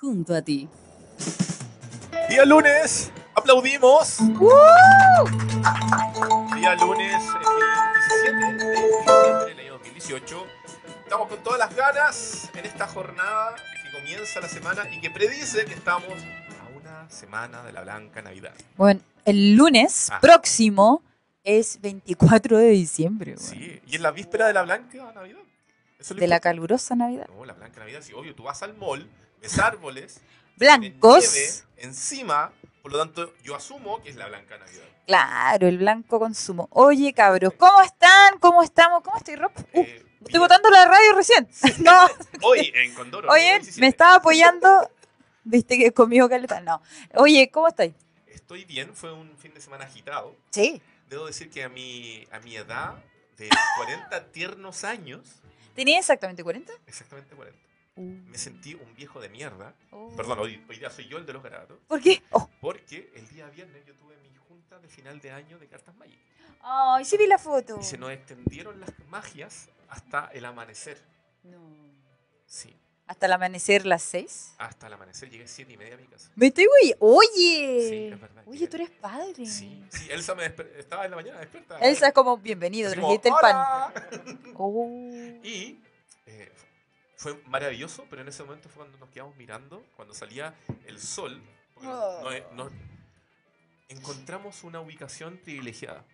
junto a ti. Día lunes, aplaudimos. Día lunes, eh, 17 de diciembre del año 2018. Estamos con todas las ganas en esta jornada que comienza la semana y que predice que estamos a una semana de la Blanca Navidad. Bueno, el lunes Ah. próximo es 24 de diciembre. bueno. Sí, y en la víspera de la Blanca Navidad. Eso es De la calurosa Navidad. No, la Blanca Navidad, sí, obvio, tú vas al mall, ves árboles, Blancos. nieve encima, por lo tanto, yo asumo que es la Blanca Navidad. Claro, el blanco consumo. Oye, cabros, ¿cómo están? ¿Cómo estamos? ¿Cómo estoy, Rob? Uh, Eh, estoy botando la radio recién. no, Hoy en Condoro. oye, 17. me estaba apoyando. Viste que conmigo caleta. No. Oye, ¿cómo estáis? Estoy bien, fue un fin de semana agitado. Sí. Debo decir que a mi, a mi edad de 40 tiernos años, ¿Tenía exactamente 40? exactamente 40, Uh. Me sentí un viejo de mierda. Oh. Perdón, hoy, hoy día soy yo el de los garabatos. ¿Por qué? Oh. Porque el día viernes yo tuve mi junta de final de año de cartas mágicas. Ay, sí vi la foto. Y se nos extendieron las magias hasta el amanecer. No. Sí, Hasta el amanecer las 6. hasta el amanecer. Llegué a 7 y media a mi casa. Me estoy güey. Oye. Sí, es verdad, Oye, tú eres padre. Sí, sí, Elsa me estaba en la mañana despierta. Elsa es como bienvenido, trajiste el pan. Oh. Y eh, fue maravilloso, pero en ese momento fue cuando nos quedamos mirando, cuando salía el sol. porque Oh. nos- nos- encontramos una ubicación privilegiada,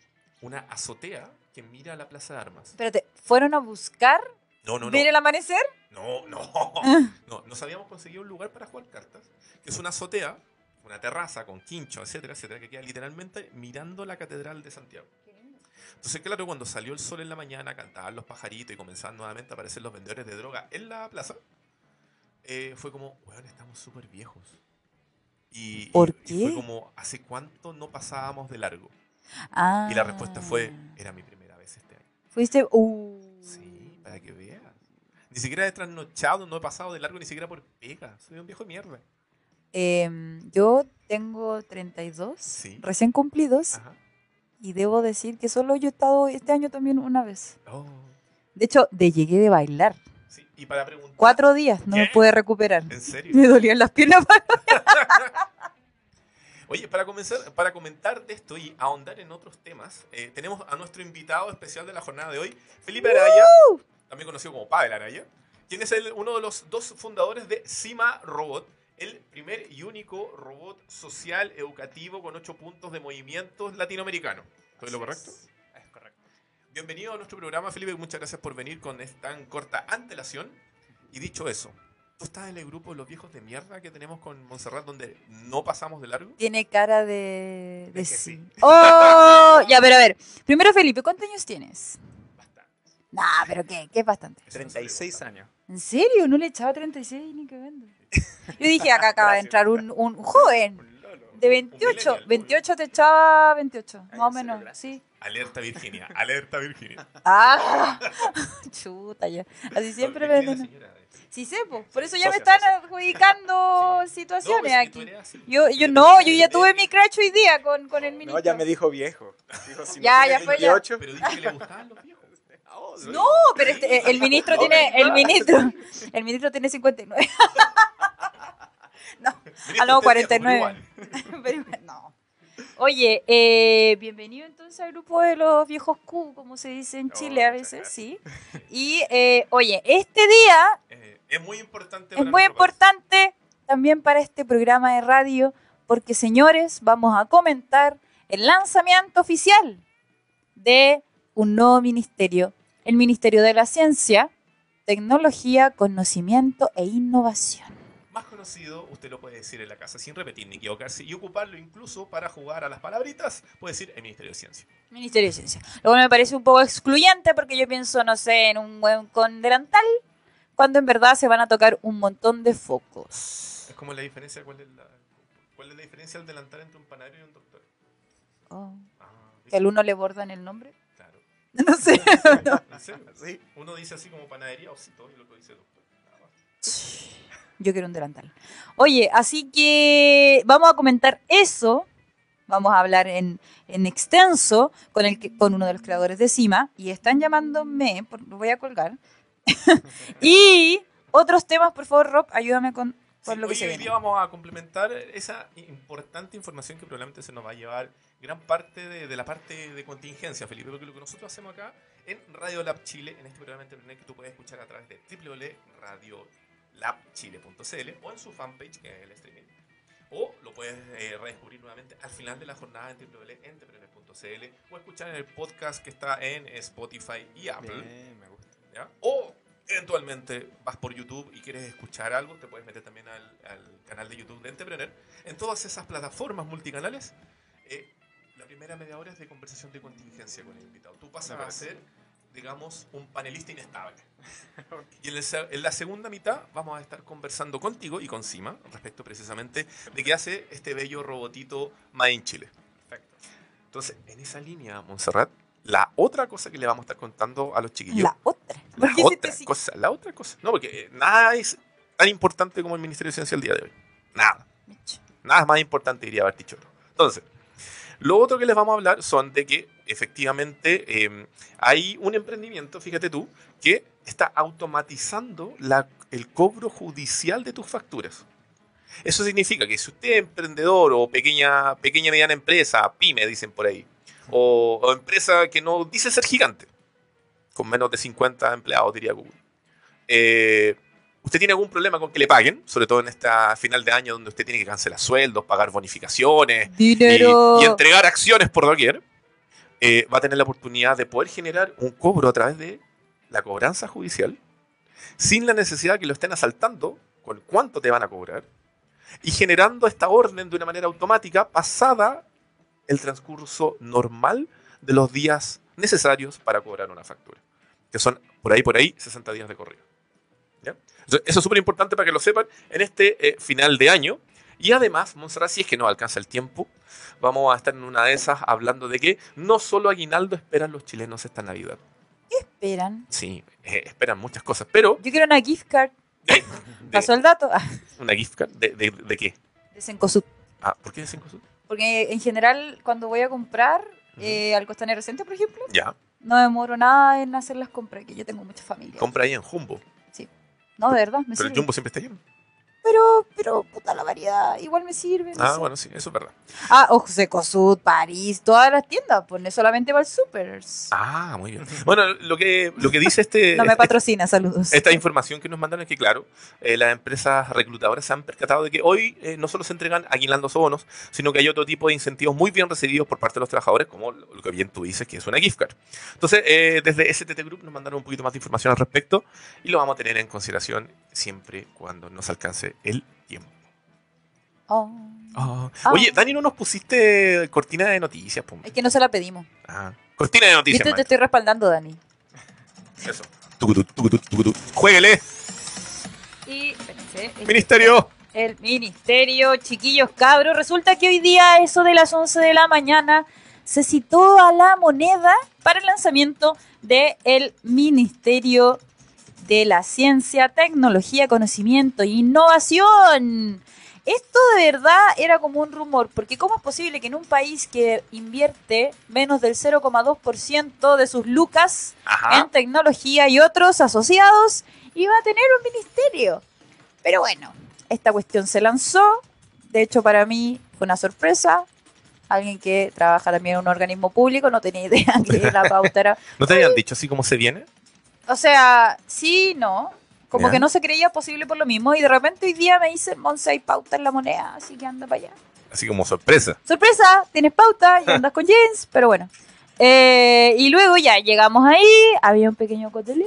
una azotea que mira a la Plaza de Armas. Espérate, ¿fueron a buscar No, no, no. ver el amanecer? No, no. No, nos habíamos conseguido un lugar para jugar cartas, que es una azotea, una terraza con quincho, etcétera, etcétera, que queda literalmente mirando la Catedral de Santiago. Entonces, claro, cuando salió el sol en la mañana, cantaban los pajaritos y comenzaban nuevamente a aparecer los vendedores de droga en la plaza, eh, fue como, weón, estamos súper viejos. Y, y- ¿Por y qué? fue como, ¿hace cuánto no pasábamos de largo? Ah. Y la respuesta fue, era mi primera vez este año. Fuiste. Uh. Sí, para que veas. Ni siquiera he trasnochado, no he pasado de largo ni siquiera por pega. Soy un viejo de mierda. Em, yo tengo 32, Sí. recién cumplidos, Ajá. Y debo decir que solo yo he estado este año también una vez. Oh, De hecho, de llegué de bailar. sí. Y para preguntar. Cuatro días, no me ¿Qué? pude recuperar. ¿En serio? Me dolían las piernas. Oye, para comenzar, para comentar de esto y ahondar en otros temas, eh, tenemos a nuestro invitado especial de la jornada de hoy, Felipe Araya, también conocido como Pavel Araya, quien es el- uno de los dos fundadores de Cima Robot, el primer y único robot social educativo con ocho puntos de movimientos latinoamericano. ¿Estoy lo correcto? Es correcto. Bienvenido a nuestro programa, Felipe. Muchas gracias por venir con esta tan corta antelación. Y dicho eso, ¿tú estás en el grupo de los viejos de mierda que tenemos con Montserrat donde no pasamos de largo? Tiene cara de, de De sí. sí. ¡Oh! Ya, pero a ver. Primero, Felipe, ¿cuántos años tienes? Bastante. Nah, pero ¿qué? ¿Qué es bastante? Eso no se le 36 pregunta. años. ¿En serio? ¿No le echaba 36 ni que vendo? Yo dije, acá acaba de entrar un, un joven de Un 28. millennial, 28 te echaba 28, más o menos. Sí. Alerta Virginia, alerta Virginia. Ah, chuta ya. Así siempre me hecho. Sí sé, po. por eso ya me están adjudicando situaciones No, es que tú aquí. Yo, yo no, yo ya tuve mi crash hoy día con, con el No, ministro. ya me dijo viejo. Dijo, si no Ya, ya fue, ya. 28, Pero dije que le gustaban los viejos. oh, No, pero este- el ministro No, tiene, no, el no. ministro, el ministro tiene 59. no, es viejo, 49. pero igual. pero no. Oye, eh, bienvenido entonces al grupo de los viejos Q, como se dice en Oh, Chile a veces, sí. Y, eh, oye, este día Eh, es muy importante. es muy país. importante también para este programa de radio, porque señores, vamos a comentar el lanzamiento oficial de un nuevo ministerio, el Ministerio de la Ciencia, Tecnología, Conocimiento e Innovación. Conocido, usted lo puede decir en la casa sin repetir ni equivocarse y ocuparlo incluso para jugar a las palabritas, puede decir el Ministerio de Ciencia. Ministerio de Ciencia. Luego me parece un poco excluyente porque yo pienso, no sé, en un buen con delantal, cuando en verdad se van a tocar un montón de focos. Es como la diferencia, ¿cuál es la, cuál es la diferencia al delantal entre un panadero y un doctor? Oh, Ah, que al uno le bordan el nombre. Claro. No sé. ¿En serio? Sí. Uno dice así como panadería o y el otro dice doctor. Yo quiero un delantal. Oye, así que vamos a comentar eso. Vamos a hablar en, en extenso con, el, con uno de los creadores de Cima. Y están llamándome, por- lo voy a colgar. y otros temas, por favor, Rob, ayúdame con Sí, lo que hoy, se hoy viene. día vamos a complementar esa importante información que probablemente se nos va a llevar gran parte de, de la parte de contingencia, Felipe, porque lo que nosotros hacemos acá en Radio Lab Chile, en este programa de internet que tú puedes escuchar a través de www.radiolabchile.cl o en su fanpage, que es el streaming, o lo puedes eh, redescubrir nuevamente al final de la jornada en www.entrepreneur.cl o escuchar en el podcast que está en Spotify y Apple. Bien, me gusta. ¿ya? O eventualmente vas por YouTube y quieres escuchar algo, te puedes meter también al, al canal de YouTube de Entrepreneur. En todas esas plataformas multicanales, eh, la primera media hora es de conversación de contingencia con el invitado. Tú pasas a parece. ser, digamos, un panelista inestable. Y en, el se- en la segunda mitad vamos a estar conversando contigo y con Sima respecto precisamente de qué hace este bello robotito Made in Chile. Perfecto. Entonces, en esa línea, Montserrat, la otra cosa que le vamos a estar contando a los chiquillos La otra. la ¿Por qué hiciste otra cosa, la otra cosa. No, porque eh, nada es tan importante como el Ministerio de Ciencia el día de hoy. Nada. Nada es más importante, diría Bartichotto. Entonces, lo otro que les vamos a hablar son de que efectivamente eh, hay un emprendimiento, fíjate tú, que está automatizando el cobro judicial de tus facturas. Eso significa que si usted es emprendedor o pequeña, pequeña mediana empresa, pyme, dicen por ahí, o, o empresa que no dice ser gigante, con menos de 50 empleados, diría Google. Eh, ¿Usted tiene algún problema con que le paguen? Sobre todo en esta final de año donde usted tiene que cancelar sueldos, pagar bonificaciones y, Dinero. y entregar acciones por doquier. eh, va a tener la oportunidad de poder generar un cobro a través de la cobranza judicial sin la necesidad de que lo estén asaltando con cuánto te van a cobrar y generando esta orden de una manera automática pasada el transcurso normal de los días necesarios para cobrar una factura, que son por ahí, por ahí, 60 días de correo. Eso es súper importante para que lo sepan en este eh, final de año. Y además, Montserrat, si es que no alcanza el tiempo, vamos a estar en una de esas hablando de que no solo aguinaldo esperan los chilenos esta Navidad. Esperan. Sí, eh, esperan muchas cosas, pero Yo quiero una gift card. de- ¿Pasó el dato? Ah, una gift card, ¿de, de, de qué? de Cencosud. Ah, ¿Por qué de cinco sud? Porque en general, cuando voy a comprar eh, al Costanera Centro, por ejemplo, Ya, no demoro nada en hacer las compras, que yo tengo mucha familia. compra ahí en Jumbo. No, de verdad, me Pero el. Jumbo siempre está lleno. Pero, pero, puta, la variedad igual me sirve. no Ah, sé. bueno, sí, eso es verdad. Ah, ojo, Secosud, París, todas las tiendas, pues no es solamente para el supers. Ah, muy bien. Bueno, lo que, lo que dice este, no me patrocina, saludos. esta información que nos mandan es que, claro, eh, las empresas reclutadoras se han percatado de que hoy eh, no solo se entregan aguinaldos o bonos, sino que hay otro tipo de incentivos muy bien recibidos por parte de los trabajadores, como lo lo que bien tú dices, que es una gift card. Entonces, eh, desde STT Group nos mandaron un poquito más de información al respecto y lo vamos a tener en consideración siempre cuando nos alcance el tiempo. Oh. Ah. Oye, Dani, ¿no nos pusiste cortina de noticias? pum? Es que no se la pedimos. Ah, cortina de noticias, Viste, te estoy respaldando, Dani. Eso. Jueguele, Y, espérense, el- ministerio. El ministerio, chiquillos cabros. Resulta que hoy día, eso de las 11 de la mañana, se citó a la moneda para el lanzamiento del Ministerio de la Ciencia, Tecnología, Conocimiento e Innovación. Esto de verdad era como un rumor, porque ¿cómo es posible que en un país que invierte menos del 0,2% de sus lucas Ajá. en tecnología y otros asociados iba a tener un ministerio. Pero bueno, esta cuestión se lanzó. De hecho, para mí fue una sorpresa. Alguien que trabaja también en un organismo público no tenía idea que la pauta era. ¿No te habían dicho así como se viene? O sea, sí, no. Como que no se creía posible por lo mismo. Y de repente hoy día me dicen, Monse, hay pauta en la moneda, así que anda para allá. Así como sorpresa. sorpresa, tienes pauta y andas con jeans, pero bueno. Eh, y luego ya llegamos ahí, había un pequeño cotelé,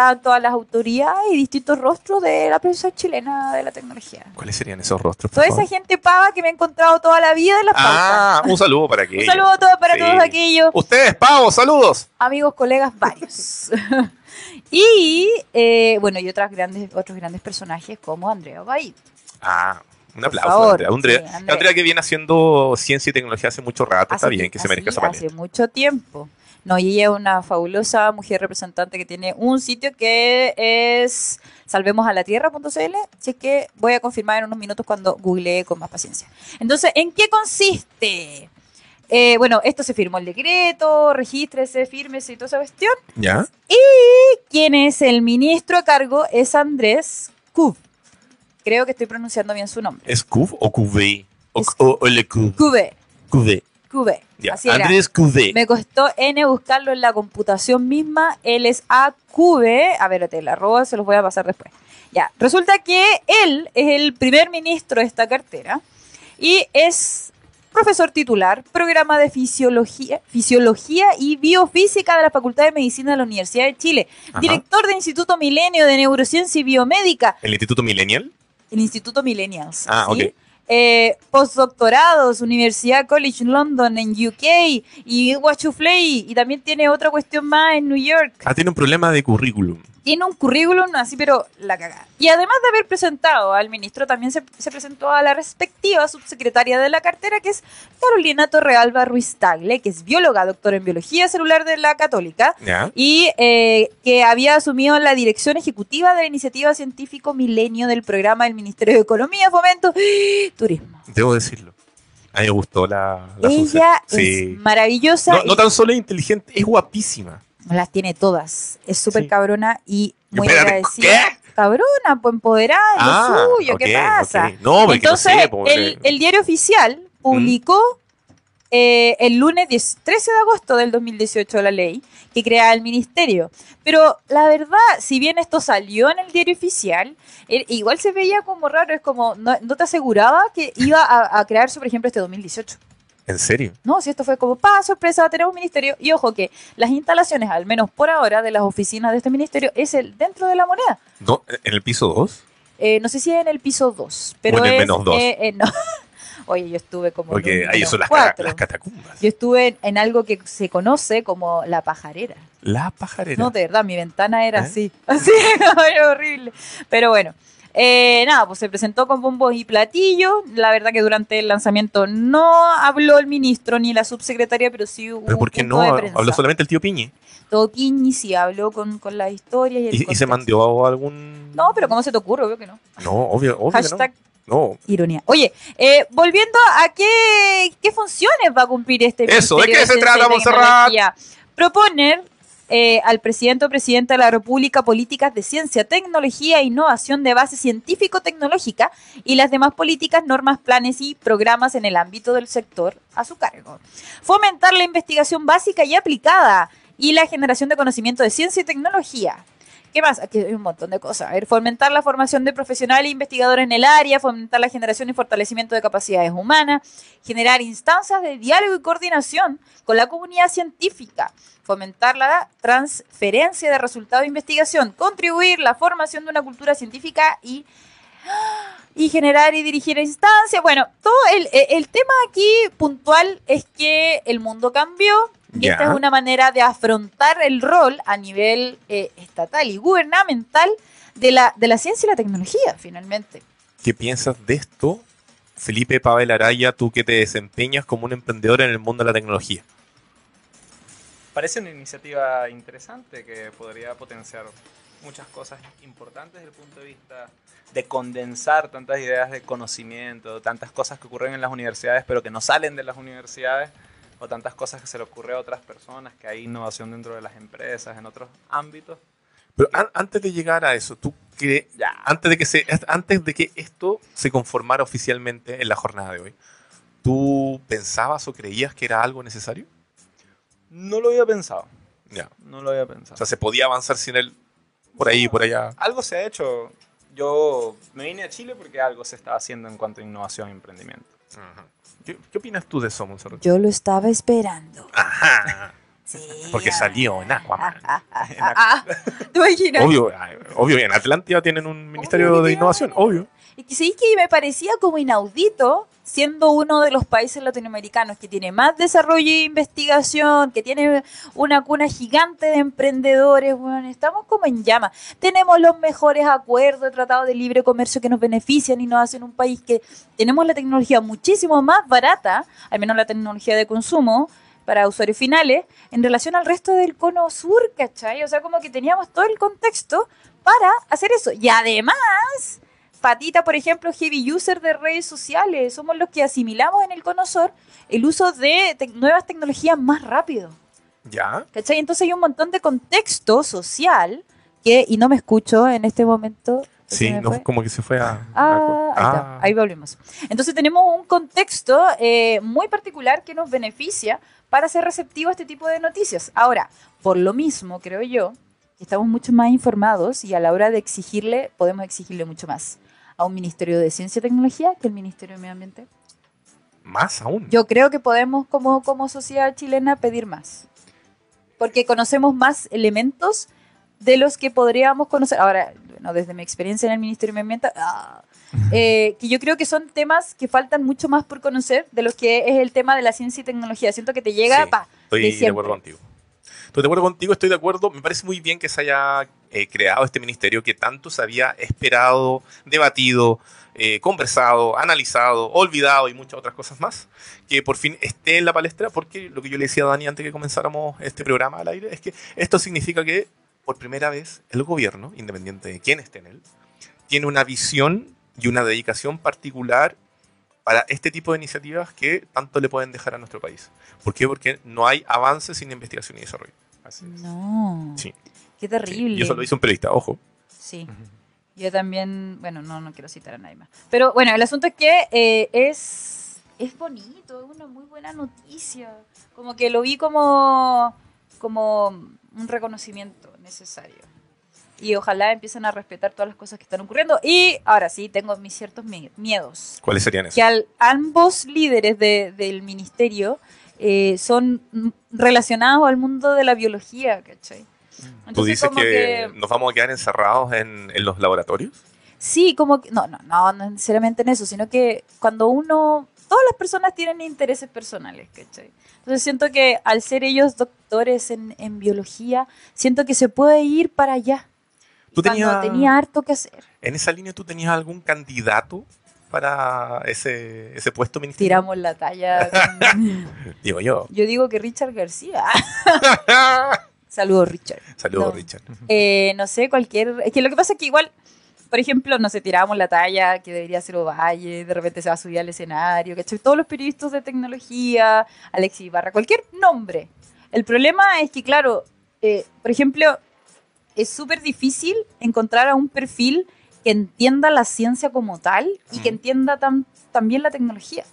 estaban todas las autoridades y distintos rostros de la prensa chilena de la tecnología. ¿Cuáles serían esos rostros? Toda esa gente pava que me he encontrado toda la vida en las pautas. Ah, un saludo para Un aquellos. saludo a todos para Sí. todos aquellos Ustedes, pavos, saludos. amigos, colegas, varios. y eh, bueno, y otras grandes, otros grandes personajes como Andrea Baid. Ah, un aplauso. favor, Andrea. Andrea, sí, Andrea. Andrea que viene haciendo ciencia y tecnología hace mucho rato. Está bien que se merezca esa palestra. Hace mucho tiempo. No, y ella es una fabulosa mujer representante que tiene un sitio que es salvemosalatierra.cl. Así que voy a confirmar en unos minutos cuando googleé con más paciencia. Entonces, ¿en qué consiste? Eh, bueno, esto se firmó el decreto, regístrese, fírmese y toda esa cuestión. ¿Ya? Quien es el ministro a cargo es Andrés Kub. Creo que estoy pronunciando bien su nombre. ¿Es Cuv o QV? O, o- o le. QV, QV. QV. Ya. Así era. Andrés QV. Me costó N buscarlo en la computación misma. Él es AQV. A ver, te la arroba, se los voy a pasar después. Ya, resulta que él es el primer ministro de esta cartera y es profesor titular, programa de fisiología, fisiología y biofísica de la Facultad de Medicina de la Universidad de Chile, Ajá. director del Instituto Milenio de Neurociencia y Biomédica, ¿El Instituto Millennial? el Instituto Millennials. Ah, ¿sí? ok. Eh, postdoctorados, Universidad College London en UK y Guachufley y también tiene otra cuestión más en New York. Ah, tiene un problema de currículum. Tiene un currículum así, pero la cagada. Y además de haber presentado al ministro, también se, se presentó a la respectiva subsecretaria de la cartera, que es Carolina Torrealba Ruiz Tagle, que es bióloga, doctora en biología celular de la Católica, y eh, que había asumido la dirección ejecutiva de la iniciativa científico Milenio del programa del Ministerio de Economía, Fomento y Turismo. Debo decirlo. A mí me gustó la, la Ella es Sí. maravillosa No, no tan solo es inteligente, es guapísima. Las tiene todas. Es súper Sí. cabrona y muy Espérate, agradecida. ¿qué? Cabrona, pues empoderada, es Ah, lo suyo, ¿qué ok, pasa? No, Entonces, no sé. porque- el, el diario oficial publicó eh, el lunes 10 13 de agosto del 2018 la ley que crea el ministerio. Pero la verdad, si bien esto salió en el diario oficial, eh, igual se veía como raro, es como, no, no te aseguraba que iba a, a crearse, por ejemplo, este 2018. ¿En serio? No, si esto fue como, pa, sorpresa, tenemos un ministerio. Y ojo que las instalaciones, al menos por ahora, de las oficinas de este ministerio, es el dentro de la moneda. No, ¿En el piso 2? Eh, no sé si es en el piso 2, pero O en el es, menos dos. eh, eh, no. Oye, yo estuve como Porque ahí son las, las catacumbas. Yo estuve en, en algo que se conoce como la pajarera. La pajarera. No, de verdad, mi ventana era así. Así, era horrible. Pero bueno. Eh, nada, pues se presentó con bombos y platillos. La verdad que durante el lanzamiento no habló el ministro ni la subsecretaria, pero sí hubo ¿Pero por qué no? Habló solamente el tío Piñi. Todo Quiñi sí habló con, con las historias y el ¿Y, y se mandó algún...? No, pero ¿cómo se te ocurre? Obvio que no. No, obvio, obvio Hashtag que no. No, ironía. Oye, eh, volviendo a qué, qué funciones va a cumplir este Eso, ¿de qué se trata? Tecnología. Proponer eh, al presidente o presidenta de la República políticas de ciencia, tecnología e innovación de base científico-tecnológica y las demás políticas, normas, planes y programas en el ámbito del sector a su cargo. Fomentar la investigación básica y aplicada y la generación de conocimiento de ciencia y tecnología. ¿Qué más? Aquí hay un montón de cosas. A ver, fomentar la formación de profesionales e investigadores en el área, fomentar la generación y fortalecimiento de capacidades humanas, generar instancias de diálogo y coordinación con la comunidad científica, fomentar la transferencia de resultados de investigación, contribuir la formación de una cultura científica y, y generar y dirigir instancias. Bueno, todo el, el tema aquí puntual es que el mundo cambió, y Ya. esta es una manera de afrontar el rol a nivel eh, estatal y gubernamental de la, de la ciencia y la tecnología, finalmente. ¿Qué piensas de esto, Felipe Pavel Araya, tú que te desempeñas como un emprendedor en el mundo de la tecnología? Parece una iniciativa interesante que podría potenciar muchas cosas importantes desde el punto de vista de condensar tantas ideas de conocimiento, tantas cosas que ocurren en las universidades pero que no salen de las universidades, o tantas cosas que se le ocurre a otras personas, que hay innovación dentro de las empresas, en otros ámbitos. Pero an- antes de llegar a eso, ¿tú crees, Ya. antes de que se, antes de que esto se conformara oficialmente en la jornada de hoy, ¿tú pensabas o creías que era algo necesario? No lo había pensado, Ya. no lo había pensado. O sea, se podía avanzar sin él por ahí, por allá. algo se ha hecho. Yo me vine a Chile porque algo se estaba haciendo en cuanto a innovación e emprendimiento. Ajá. ¿Qué, qué opinas tú de eso, Monserrat? Yo lo estaba esperando. Ajá. Sí. Porque salió en Aquaman. Ah, ah, ah. ¿Te imaginas? Obvio, obvio, en Atlántida tienen un ministerio Obvio de innovación, obvio. Sí que me parecía como inaudito, siendo uno de los países latinoamericanos que tiene más desarrollo e investigación, que tiene una cuna gigante de emprendedores, bueno, estamos como en llama. Tenemos los mejores acuerdos de tratado de libre comercio que nos benefician y nos hacen un país que tenemos la tecnología muchísimo más barata, al menos la tecnología de consumo, para usuarios finales, en relación al resto del cono sur, ¿cachai? O sea, como que teníamos todo el contexto para hacer eso. Y además, Patita, por ejemplo, heavy user de redes sociales, somos los que asimilamos en el cono sur el uso de nuevas tecnologías más rápido. Ya. ¿Cachai? Entonces hay un montón de contexto social que, y no me escucho en este momento, ¿Se Sí, no, como que se fue a... Ah, ahí, a- está, ahí volvemos. Entonces tenemos un contexto eh, muy particular que nos beneficia para ser receptivo a este tipo de noticias. Ahora, por lo mismo, creo yo, estamos mucho más informados y a la hora de exigirle, podemos exigirle mucho más a un Ministerio de Ciencia y Tecnología que el Ministerio de Medio Ambiente. Más aún. Yo creo que podemos, como, como sociedad chilena, pedir más. Porque conocemos más elementos de los que podríamos conocer. Ahora, bueno, desde mi experiencia en el Ministerio de Medio Ambiente, ah, eh, que yo creo que son temas que faltan mucho más por conocer de los que es el tema de la ciencia y tecnología. Siento que te llega, Sí, pa, Estoy de de, acuerdo contigo. Estoy de acuerdo contigo, estoy de acuerdo. Me parece muy bien que se haya eh, creado este ministerio que tanto se había esperado, debatido, eh, conversado, analizado, olvidado y muchas otras cosas más. Que por fin esté en la palestra, porque lo que yo le decía a Dani antes que comenzáramos este programa al aire es que esto significa que por primera vez el gobierno, independiente de quién esté en él, tiene una visión y una dedicación particular para este tipo de iniciativas que tanto le pueden dejar a nuestro país. ¿Por qué? Porque no hay avances sin investigación y desarrollo. Así es. no. Sí. Qué Sí, terrible. Y eso lo dice un periodista, ojo. Sí. Yo también, bueno, no, no quiero citar a nadie más. Pero bueno, el asunto es que eh, es, es bonito, es una muy buena noticia. Como que lo vi como, como un reconocimiento necesario. Y ojalá empiecen a respetar todas las cosas que están ocurriendo. Y ahora sí, tengo mis ciertos mi- miedos. ¿Cuáles serían esos? Que al- ambos líderes de- del ministerio eh, son relacionados al mundo de la biología, ¿cachai? ¿Tú dices como que, nos vamos a quedar encerrados en, en los laboratorios? Sí, como que, no, no, no, no necesariamente en eso, sino que cuando uno, todas las personas tienen intereses personales, ¿cachai? Entonces siento que al ser ellos doctores en, en biología, siento que se puede ir para allá. Tú Y cuando tenías- tenía harto que hacer. ¿En esa línea tú tenías algún candidato para ese, ese puesto ministerial? Tiramos la talla. Digo yo. Yo digo que Richard García. Saludos, Richard. Saludos, No. Richard. Eh, no sé, cualquier. Es que lo que pasa es que igual, por ejemplo, no sé, tirábamos la talla que debería ser Ovalle, de repente se va a subir al escenario, ¿cachai? Todos los periodistas de tecnología, Alexis Ibarra, cualquier nombre. El problema es que, claro, eh, por ejemplo, es súper difícil encontrar a un perfil que entienda la ciencia como tal y que Mm. entienda tam- también la tecnología.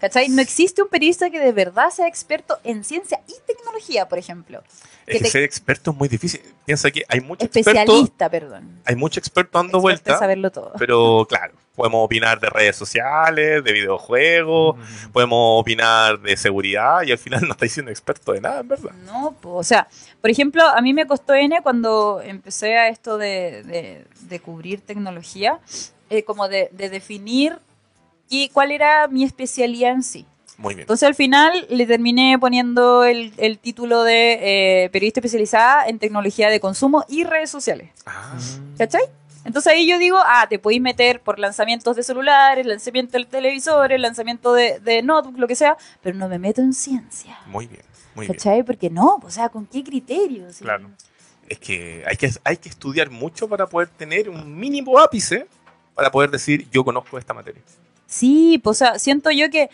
¿Cachai? No existe un periodista que de verdad sea experto en ciencia y tecnología, por ejemplo. Es que que te- ser experto es muy difícil. Piensa que hay muchos expertos, Especialista, perdón. hay muchos expertos dando Experto vueltas, saberlo todo. pero claro, podemos opinar de redes sociales, de videojuegos, podemos opinar de seguridad y al final no estáis siendo experto de nada, en verdad. No, po, o sea, por ejemplo, a mí me costó N cuando empecé a esto de, de- de cubrir tecnología, eh, como de, de definir y cuál era mi especialidad en sí. Muy bien. Entonces al final le terminé poniendo el, el título de eh, periodista especializada en tecnología de consumo y redes sociales. Ah, ¿Cachai? Entonces ahí yo digo, ah, te podéis meter por lanzamientos de celulares, lanzamiento de televisores, lanzamiento de, de notebook, lo que sea, pero no me meto en ciencia. muy bien, muy bien. ¿Cachai? Porque no, o sea, ¿con qué criterios? Claro. Es que hay, que hay que estudiar mucho para poder tener un mínimo ápice para poder decir yo conozco esta materia. Sí, pues o sea, siento yo que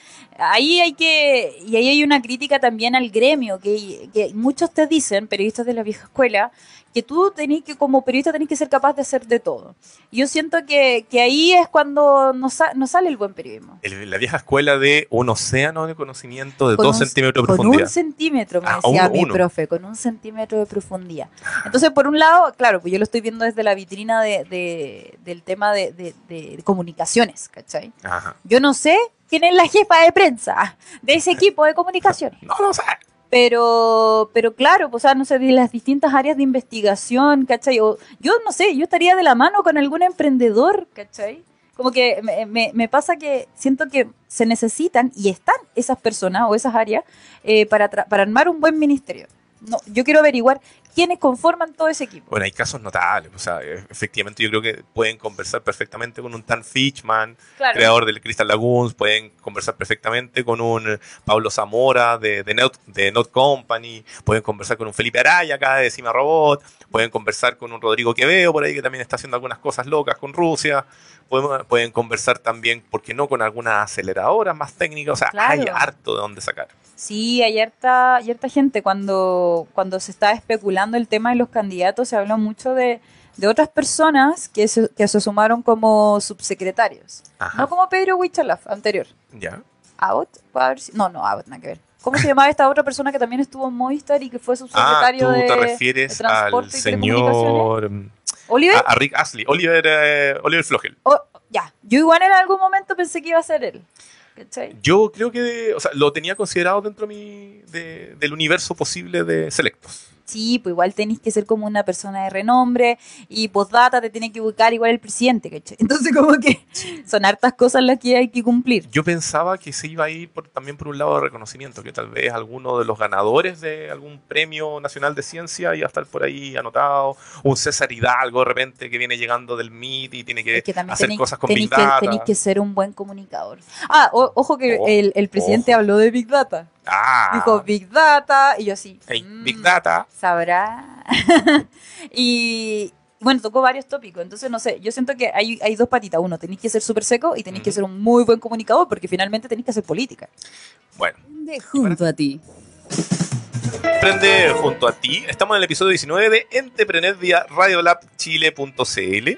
ahí hay que, y ahí hay una crítica también al gremio, que, que muchos te dicen, periodistas de la vieja escuela, que tú tenés que, como periodista, tenés que ser capaz de hacer de todo. Yo siento que, que ahí es cuando nos, nos sale el buen periodismo. El- la vieja escuela de un océano de conocimiento de Con dos un- centímetros de Con profundidad. un centímetro, me Ah, decía uno, mi uno. profe, con un centímetro de profundidad. Entonces, por un lado, claro, pues yo lo estoy viendo desde la vitrina de, de- del tema de, de- de comunicaciones, ¿cachai? Ajá. Yo no sé quién es la jefa de prensa de ese equipo de comunicaciones. No lo sé. Pero, pero claro, pues, o sea, no sé, de las distintas áreas de investigación, ¿cachai? O, yo no sé, yo estaría de la mano con algún emprendedor, ¿cachai? Como que me, me- me pasa que siento que se necesitan y están esas personas o esas áreas eh, para, para armar un buen ministerio. No, yo quiero averiguar quiénes conforman todo ese equipo. Bueno, hay casos notables. O sea, e- efectivamente yo creo que pueden conversar perfectamente con un Tan Fitchman, Claro. creador del Crystal Lagoons, pueden conversar perfectamente con un eh, Pablo Zamora de, de, Not, de Not Company, pueden conversar con un Felipe Araya acá de Cima Robot, pueden conversar con un Rodrigo Quevedo por ahí que también está haciendo algunas cosas locas con Rusia, pueden, pueden conversar también, ¿por qué no?, con algunas aceleradoras más técnicas, o sea, Claro. hay harto de dónde sacar. Sí, hay harta, hay harta gente. Cuando, cuando se está especulando el tema de los candidatos, se habló mucho de, de otras personas que se, que se sumaron como subsecretarios. Ajá. No como Pedro Huichalaf, anterior. Ya. Abbott, sido- no, no, Abbott, nada que ver. ¿Cómo se llamaba esta otra persona que también estuvo en Movistar y que fue Ah, subsecretario tú de, te refieres de al Transporte y señor... ¿Oliver? A, a Rick Astley. Oliver, eh, Oliver Flogel. Oh, ya, yo igual en algún momento pensé que iba a ser él. ¿Cachai? Yo creo que, o sea, lo tenía considerado dentro de mi, de- del universo posible de selectos. Sí, pues igual tenéis que ser como una persona de renombre y postdata te tiene que ubicar igual el presidente, ¿cachai? Entonces como que son hartas cosas las que hay que cumplir. Yo pensaba que se iba a ir por- también por un lado de reconocimiento, que tal vez alguno de los ganadores de algún premio nacional de ciencia iba a estar por ahí anotado, un César Hidalgo de repente que viene llegando del MIT y tiene que, Es que también hacer cosas con tenéis Big que, Data. tenéis que ser un buen comunicador. Ah, o- ojo que Oh, el, el presidente ojo. habló de Big Data. Ah, Dijo Big Data y yo así. hey, mm, Big Data. Sabrá. y bueno, tocó varios tópicos. Entonces, no sé, yo siento que hay, hay dos patitas. Uno, tenéis que ser súper seco y tenéis que ser un muy buen comunicador porque finalmente tenéis que hacer política. Bueno, De junto a ti. Emprende junto a ti. Estamos en el episodio 19 de Entrepreneur vía radiolabchile.cl.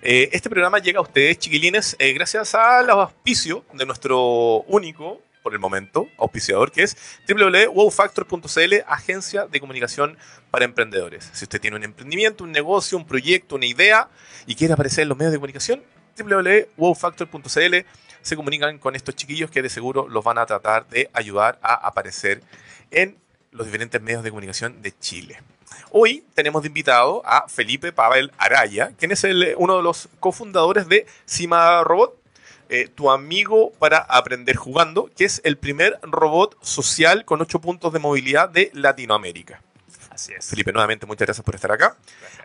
Eh, este programa llega a ustedes, chiquilines, eh, gracias al auspicio de nuestro único, por el momento, auspiciador, que es www.wowfactor.cl, agencia de comunicación para emprendedores. Si usted tiene un emprendimiento, un negocio, un proyecto, una idea y quiere aparecer en los medios de comunicación, www.wowfactor.cl se comunican con estos chiquillos que de seguro los van a tratar de ayudar a aparecer en los diferentes medios de comunicación de Chile. Hoy tenemos de invitado a Felipe Pavel Araya, quien es uno de los cofundadores de Cima Robot, eh, tu amigo para aprender jugando, que es el primer robot social con 8 puntos de movilidad de Latinoamérica. Así es. Felipe, nuevamente muchas gracias por estar acá.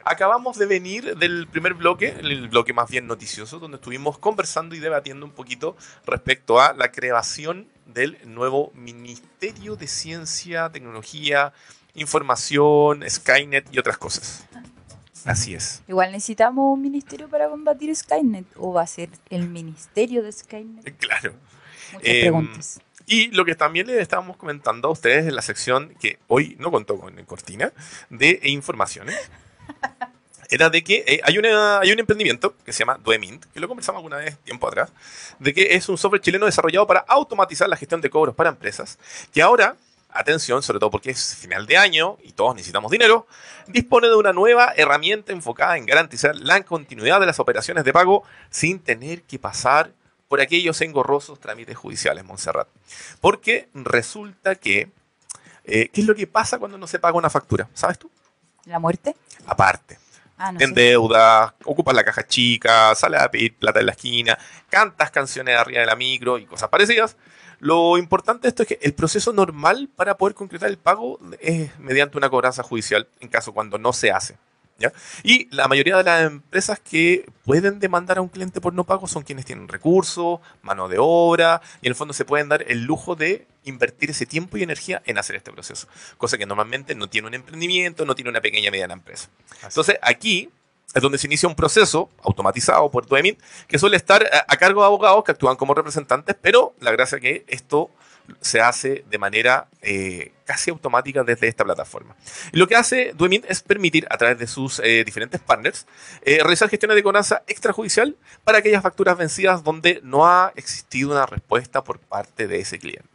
Acabamos de venir del primer bloque, el bloque más bien noticioso, donde estuvimos conversando y debatiendo un poquito respecto a la creación del nuevo Ministerio de Ciencia, Tecnología, Información, Skynet y otras cosas. Así es. Igual necesitamos un ministerio para combatir Skynet. ¿O va a ser el ministerio de Skynet? Claro. Muchas Em, preguntas. Y lo que también les estábamos comentando a ustedes en la sección que hoy no contó con Cortina de informaciones. Era de que eh, hay, una, hay un emprendimiento que se llama Duemint, que lo conversamos alguna vez tiempo atrás, de que es un software chileno desarrollado para automatizar la gestión de cobros para empresas, que ahora, atención, sobre todo porque es final de año y todos necesitamos dinero, dispone de una nueva herramienta enfocada en garantizar la continuidad de las operaciones de pago sin tener que pasar por aquellos engorrosos trámites judiciales, Montserrat. Porque resulta que, eh, ¿qué es lo que pasa cuando no se paga una factura? ¿Sabes tú? ¿La muerte? Aparte, Ah, no te ocupas la caja chica, sales a pedir plata en la esquina, cantas canciones arriba de la micro y cosas parecidas. Lo importante de esto es que el proceso normal para poder concretar el pago es mediante una cobranza judicial, en caso cuando no se hace. ¿ya? Y la mayoría de las empresas que pueden demandar a un cliente por no pago son quienes tienen recursos, mano de obra, y en el fondo se pueden dar el lujo de invertir ese tiempo y energía en hacer este proceso, cosa que normalmente no tiene un emprendimiento, no tiene una pequeña y mediana empresa. Entonces aquí es donde se inicia un proceso automatizado por Duemint que suele estar a, cargo de abogados que actúan como representantes, pero la gracia es que esto se hace de manera eh, casi automática desde esta plataforma. Lo que hace Duemint es permitir, a través de sus eh, diferentes partners, eh, realizar gestiones de cobranza extrajudicial para aquellas facturas vencidas donde no ha existido una respuesta por parte de ese cliente.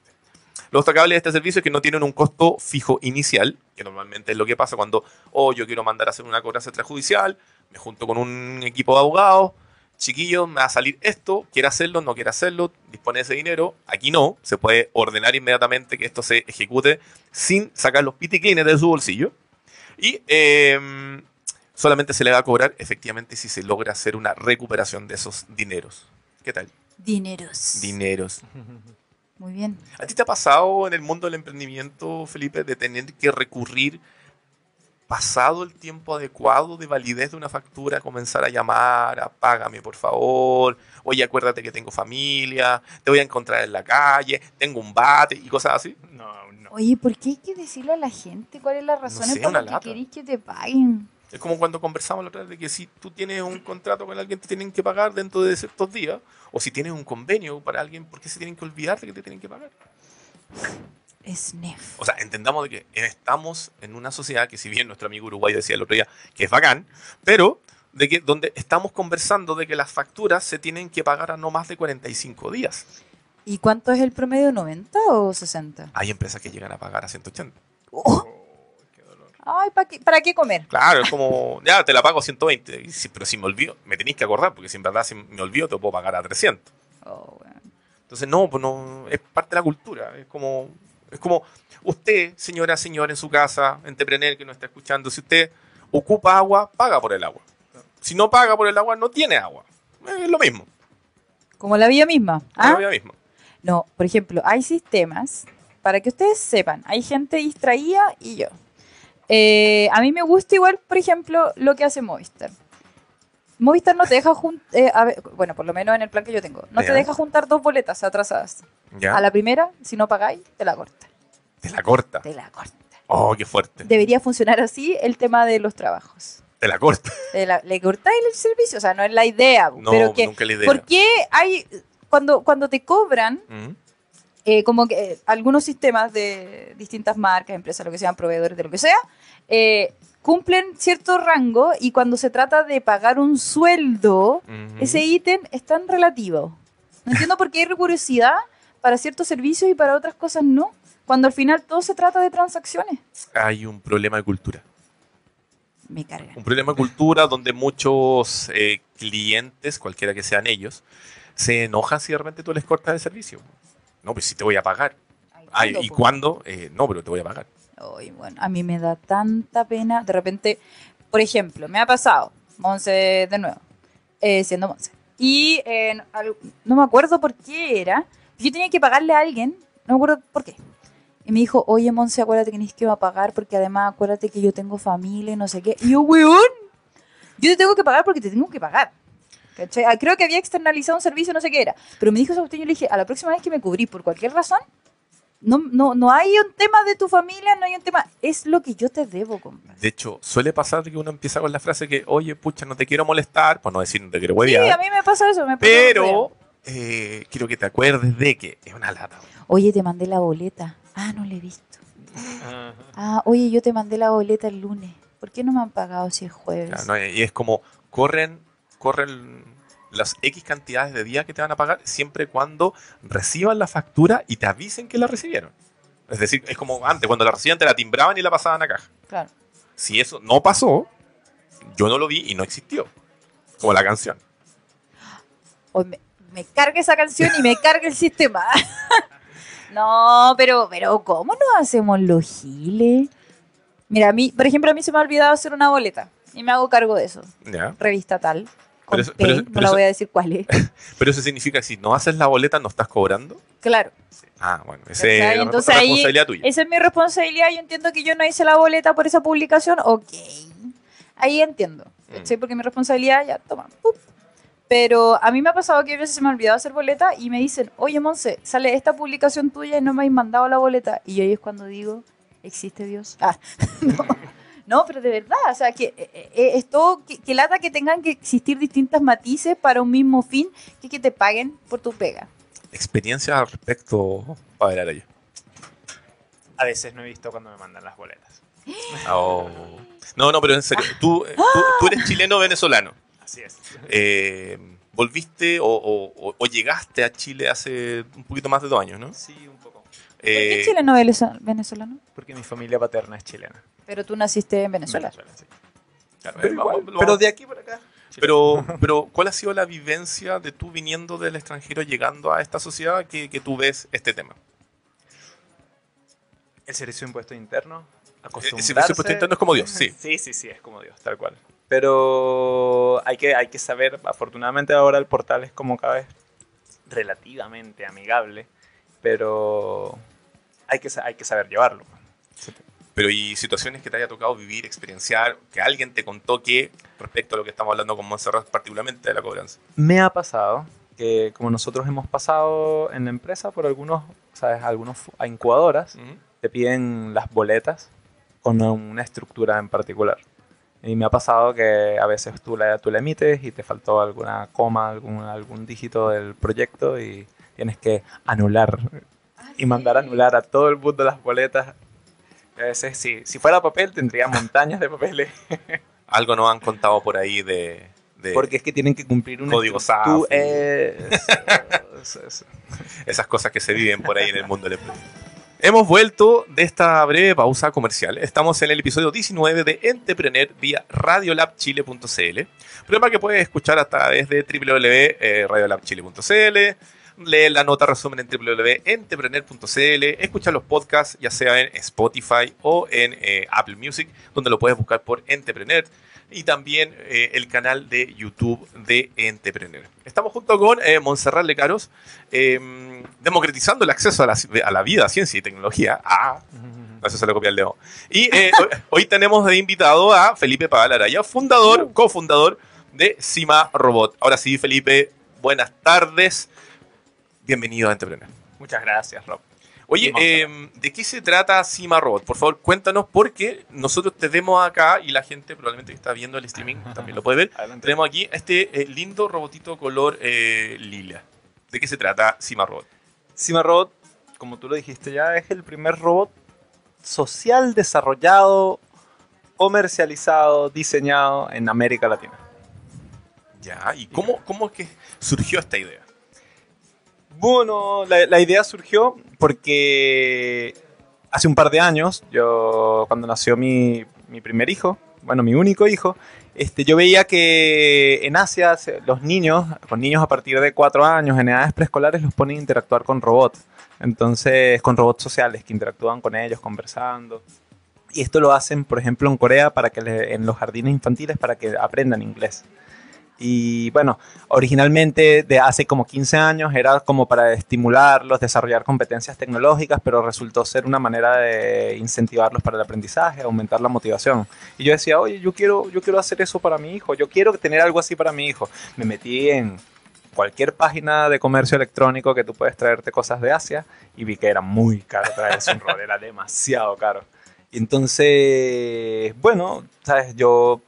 Lo destacable de este servicio es que no tienen un costo fijo inicial, que normalmente es lo que pasa cuando, oh, yo quiero mandar a hacer una cobranza extrajudicial, me junto con un equipo de abogados, chiquillos, me va a salir esto, quiere hacerlo, no quiere hacerlo, dispone de ese dinero. Aquí no, se puede ordenar inmediatamente que esto se ejecute sin sacar los piticlines de su bolsillo. Y eh, solamente se le va a cobrar efectivamente si se logra hacer una recuperación de esos dineros. ¿Qué tal? Dineros. Dineros. Muy bien. ¿A ti te ha pasado en el mundo del emprendimiento, Felipe, de tener que recurrir pasado el tiempo adecuado de validez de una factura, comenzar a llamar, a págame por favor, oye, acuérdate que tengo familia, te voy a encontrar en la calle, tengo un bate y cosas así? No, no. Oye, ¿por qué hay que decirlo a la gente? ¿Cuáles son las razones sé, por lata. que queréis que te paguen? Es como cuando conversamos la otra vez de que si tú tienes un contrato con alguien te tienen que pagar dentro de ciertos días, o si tienes un convenio para alguien, ¿por qué se tienen que olvidar de que te tienen que pagar? Snef. O sea, entendamos de que estamos en una sociedad que si bien nuestro amigo uruguayo decía el otro día que es bacán, pero de que donde estamos conversando de que las facturas se tienen que pagar a no más de 45 días. ¿Y cuánto es el promedio? ¿90 o 60? Hay empresas que llegan a pagar a 180. Oh, qué dolor. ay, ¿para qué, ¿para qué comer? Claro, es como, ya te la pago a 120, y si- pero si me olvido, me tenéis que acordar, porque si en verdad si me olvido te puedo pagar a 300. Oh, weón. Entonces, no, pues no, es parte de la cultura. Es como, es como usted, señora, señor, en su casa, entrepreneur que nos está escuchando, si usted ocupa agua, paga por el agua. Si no paga por el agua, no tiene agua. Es lo mismo. Como la vida misma. Es ¿ah? la vida misma. No, por ejemplo, hay sistemas, para que ustedes sepan, hay gente distraída y yo. Eh, a mí me gusta igual, por ejemplo, lo que hace Movistar. Movistar no te deja juntar, bueno, por lo menos en el plan que yo tengo, no Ya. te deja juntar dos boletas atrasadas. ¿Ya? A la primera, si no pagáis, te la corta. Te la corta. Te la corta. Oh, qué fuerte. Debería funcionar así el tema de los trabajos. Te la corta. Te la- le cortáis el servicio, o sea, no es la idea, No, pero que nunca la idea. ¿por qué hay cuando cuando te cobran Mm. eh, como que eh, algunos sistemas de distintas marcas, empresas, lo que sean, proveedores de lo que sea, eh, cumplen cierto rango y cuando se trata de pagar un sueldo, ese ítem es tan relativo. No entiendo por qué hay rigurosidad para ciertos servicios y para otras cosas no, cuando al final todo se trata de transacciones. Hay un problema de cultura. Me cargan. Un problema de cultura donde muchos eh, clientes, cualquiera que sean ellos, se enojan si de repente tú les cortas el servicio. No, pues si te voy a pagar. Ay, ¿Y cuándo? Eh, no, pero te voy a pagar. Ay, bueno, a mí me da tanta pena. De repente, por ejemplo, me ha pasado, Monse de nuevo, eh, siendo Monse. Y eh, no- me acuerdo por qué era. Yo tenía que pagarle a alguien, no me acuerdo por qué. Y me dijo, oye, Monse, acuérdate que tienes que a pagar porque además acuérdate que yo tengo familia y no sé qué. Y yo, weón, yo te tengo que pagar porque te tengo que pagar. ¿Cachai? Ah, Creo que había externalizado un servicio, no sé qué era. Pero me dijo cuestión y yo le dije, a la próxima vez que me cubrí por cualquier razón, no, no, no hay un tema de tu familia, no hay un tema. Es lo que yo te debo, compadre. De hecho, suele pasar que uno empieza con la frase que, oye, pucha, no te quiero molestar, por no decir no te quiero Sí, huevear, a mí me pasa eso. Me pasa pero eh, quiero que te acuerdes de que es una lata. Oye, te mandé la boleta. Ah, no la he visto. Ajá. Ah, oye, yo te mandé la boleta el lunes. ¿Por qué no me han pagado si es jueves? Y es como, corren, corren las X cantidades de días que te van a pagar siempre cuando reciban la factura y te avisen que la recibieron. Es decir, es como antes, cuando la recibían te la timbraban y la pasaban a caja. Claro. Si eso no pasó, yo no lo vi y no existió. Como la canción. Me, me carga esa canción y me carga el sistema. no, pero, pero ¿cómo nos hacemos los giles? Mira, a mí, por ejemplo, a mí se me ha olvidado hacer una boleta y me hago cargo de eso. Revista tal. Pero eso- pero no la voy a decir cuál es. Pero eso significa que si no haces la boleta, no estás cobrando. Claro. Ah, bueno, esa es ahí- responsabilidad tuya. Esa es mi responsabilidad. Yo entiendo que yo no hice la boleta por esa publicación. Ok. Ahí entiendo. Mm. ¿cachai? Porque mi responsabilidad ya, toma. pup. Pero a mí me ha pasado que a veces se me ha olvidado hacer boleta y me dicen, oye, Monse, sale esta publicación tuya y no me habéis mandado la boleta. Y ahí es cuando digo, ¿existe Dios? Ah, no. No, pero de verdad, o sea, que eh, eh, es todo, que, que lata que tengan que existir distintas matices para un mismo fin, que que te paguen por tu pega. Experiencia al respecto, Padre Araya. A veces no he visto cuando me mandan las boletas. Oh. No, no, pero en serio, tú, eh, tú, tú eres chileno o venezolano. Así es. Eh, ¿Volviste o, o- o- o llegaste a Chile hace un poquito más de dos años, no? Sí, un poco. ¿Por qué Eh, chileno venezolano- venezolano? Porque mi familia paterna es chilena. Pero tú naciste en Venezuela. Venezuela, sí. claro, Pero, eh, igual, vamos- lo pero vamos- de aquí para acá. pero, pero, ¿cuál ha sido la vivencia de tú viniendo del extranjero, llegando a esta sociedad que, que tú ves este tema? El servicio de impuesto interno. El servicio de impuesto interno es como Dios, sí. Sí, sí, sí, es como Dios, tal cual. Pero hay que, hay que saber, afortunadamente ahora el portal es como cada vez relativamente amigable, pero hay que, hay que saber llevarlo. Pero y situaciones que te haya tocado vivir, experienciar, que alguien te contó que, respecto a lo que estamos hablando con Montserrat, particularmente de la cobranza. Me ha pasado que como nosotros hemos pasado en la empresa por algunos, ¿sabes? Algunos a incubadoras, te piden las boletas con una estructura en particular. Y me ha pasado que a veces tú la, tú la emites y te faltó alguna coma, algún, algún dígito del proyecto y tienes que anular y mandar a anular a todo el mundo las boletas. A veces, sí, si fuera papel, tendría montañas de papeles. Algo nos han contado por ahí de... de Porque es que tienen que cumplir un Código SAF. Esas cosas que se viven por ahí en el mundo del. Hemos vuelto de esta breve pausa comercial. Estamos en el episodio 19 de Entrepreneur vía radiolabchile.cl. Programa que puedes escuchar a través de www.radiolabchile.cl. Lee la nota resumen en www.entrepreneur.cl. Escucha los podcasts ya sea en Spotify o en eh, Apple Music, donde lo puedes buscar por Entrepreneur. Y también eh, el canal de YouTube de Entrepreneur. Estamos junto con eh, Montserrat Lecaros, eh, democratizando el acceso a la, a la vida, ciencia y tecnología. Ah, eso se lo copia el Leo. Y eh, hoy, hoy tenemos de invitado a Felipe Pagal Araya, fundador, cofundador de Cima Robot. Ahora sí, Felipe, buenas tardes. Bienvenido a Entrepreneur. Muchas gracias, Rob. Oye, eh, ¿de qué se trata Cima Robot? Por favor, cuéntanos porque nosotros te vemos acá y la gente probablemente que está viendo el streaming también lo puede ver. Adelante. Tenemos aquí este eh, lindo robotito color eh, lila. ¿De qué se trata Cima Robot? Cima Robot, como tú lo dijiste ya, es el primer robot social desarrollado, comercializado, diseñado en América Latina. Ya, ¿y cómo, cómo es que surgió esta idea? Bueno, la, idea surgió porque hace un par de años, yo cuando nació mi, mi primer hijo, bueno, mi único hijo, este, yo veía que en Asia los niños, con niños a partir de cuatro años, en edades preescolares, los ponen a interactuar con robots. Entonces, con robots sociales que interactúan con ellos, conversando. Y esto lo hacen, por ejemplo, en Corea, para que en los jardines infantiles, para que aprendan inglés. Y bueno, originalmente de hace como 15 años era como para estimularlos, desarrollar competencias tecnológicas, pero resultó ser una manera de incentivarlos para el aprendizaje, aumentar la motivación. Y yo decía, oye, yo quiero, yo quiero hacer eso para mi hijo, yo quiero tener algo así para mi hijo. Me metí en cualquier página de comercio electrónico que tú puedes traerte cosas de Asia y vi que era muy caro traerse un rol, era demasiado caro. Y entonces, bueno, sabes, yo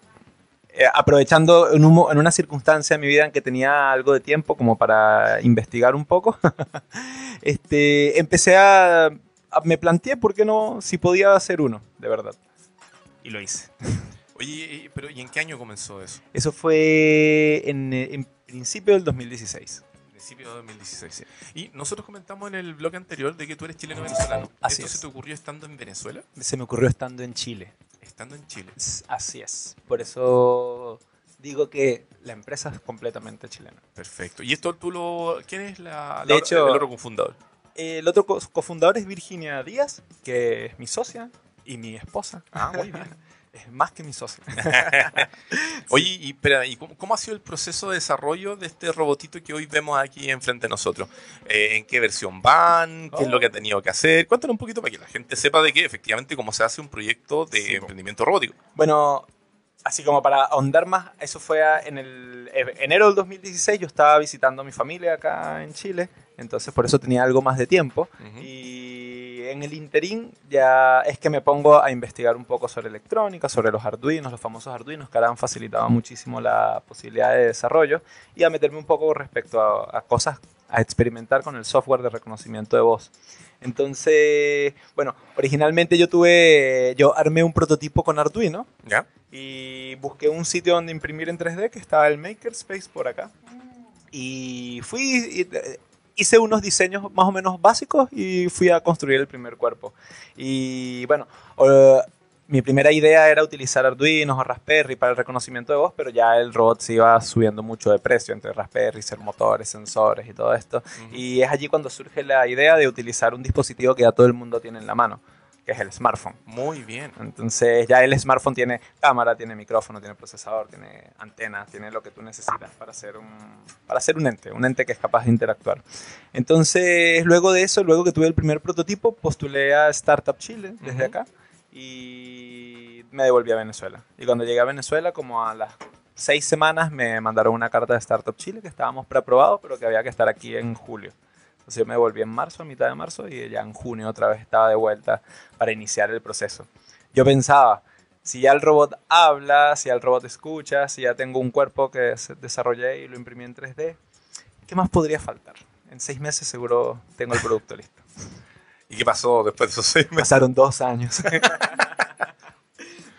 eh, aprovechando en, un en una circunstancia de mi vida en que tenía algo de tiempo como para investigar un poco, este, empecé a, a- me planteé por qué no, si podía hacer uno, de verdad. Y lo hice. Oye, pero ¿y en qué año comenzó eso? Eso fue en, eh, en principio del 2016. Principio de 2016. Y nosotros comentamos en el blog anterior de que tú eres chileno-venezolano. ¿Esto es. se te ocurrió estando en Venezuela? Se me ocurrió estando en Chile. En Chile. Así es. Por eso digo que la empresa es completamente chilena. Perfecto. ¿Y esto tú lo... ¿Quién es la, De hecho- el otro cofundador? El otro co- cofundador es Virginia Díaz, que es mi socia y mi esposa. Ah, muy bien. Es más que mi socia. Oye, y, espera, ¿y cómo, cómo ha sido el proceso de desarrollo de este robotito que hoy vemos aquí enfrente de nosotros? Eh, ¿En qué versión van? ¿Qué es lo que ha tenido que hacer? Cuéntanos un poquito para que la gente sepa de qué, efectivamente, cómo se hace un proyecto de Sí, emprendimiento robótico. Bueno, así como para ahondar más, eso fue en el eh, enero del 2016. Yo estaba visitando a mi familia acá en Chile, entonces por eso tenía algo más de tiempo. Y en el interín ya es que me pongo a investigar un poco sobre electrónica, sobre los Arduinos, los famosos Arduinos que ahora han facilitado muchísimo la posibilidad de desarrollo y a meterme un poco respecto a, a cosas, a experimentar con el software de reconocimiento de voz. Entonces, bueno, originalmente yo tuve, yo armé un prototipo con Arduino ¿Ya? y busqué un sitio donde imprimir en 3D que estaba el Makerspace por acá. Y fui, y, eh, hice unos diseños más o menos básicos y fui a construir el primer cuerpo. Y bueno, mi primera idea era utilizar Arduino o Raspberry para el reconocimiento de voz, pero ya el robot se iba subiendo mucho de precio entre Raspberry, ser motores, sensores y todo esto. Y es allí cuando surge la idea de utilizar un dispositivo que ya todo el mundo tiene en la mano, que es el smartphone. Muy bien. Entonces ya el smartphone tiene cámara, tiene micrófono, tiene procesador, tiene antenas, tiene lo que tú necesitas para ser un, para ser un ente, un ente que es capaz de interactuar. Entonces luego de eso, luego que tuve el primer prototipo, postulé a Startup Chile desde acá y me devolví a Venezuela. Y cuando llegué a Venezuela, como a las seis semanas, me mandaron una carta de Startup Chile que estábamos preaprobados, pero que había que estar aquí en julio. Entonces yo me volví en marzo, a mitad de marzo, y ya en junio otra vez estaba de vuelta para iniciar el proceso. Yo pensaba, si ya el robot habla, si ya el robot escucha, si ya tengo un cuerpo que desarrollé y lo imprimí en 3D, ¿qué más podría faltar? En seis meses seguro tengo el producto listo. ¿Y qué pasó después de esos seis meses? Pasaron dos años.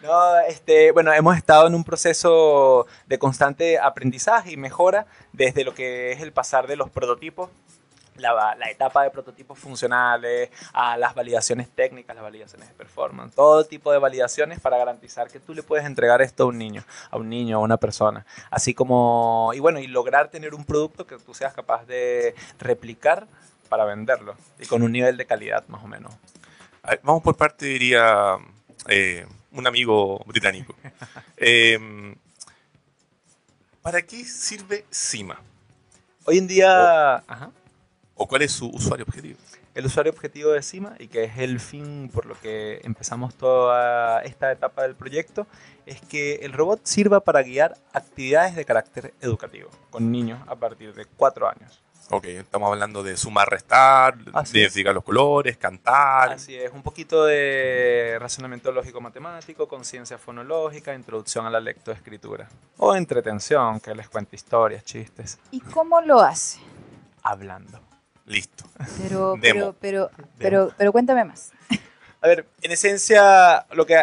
No, este, bueno, hemos estado en un proceso de constante aprendizaje y mejora desde lo que es el pasar de los prototipos, la, la etapa de prototipos funcionales, a las validaciones técnicas, las validaciones de performance, todo tipo de validaciones para garantizar que tú le puedes entregar esto a un niño, a un niño, a una persona. Así como, y bueno, y lograr tener un producto que tú seas capaz de replicar para venderlo y con un nivel de calidad más o menos. Ver, Vamos por parte, diría eh, un amigo británico. Eh, ¿Para qué sirve CIMA? Hoy en día, ajá. ¿O cuál es su usuario objetivo? el usuario objetivo de CIMA y que es el fin por lo que empezamos toda esta etapa del proyecto, es que el robot sirva para guiar actividades de carácter educativo con niños a partir de 4 años. Ok, estamos hablando de sumar, restar, Así es. identificar los colores, cantar. Así es, un poquito de razonamiento lógico-matemático, conciencia fonológica, introducción a la lectoescritura. O entretención, que les cuente historias, chistes, ¿Y cómo lo hace? hablando. Listo. Pero, Demo. pero, pero, pero, pero cuéntame más. A ver, en esencia, lo que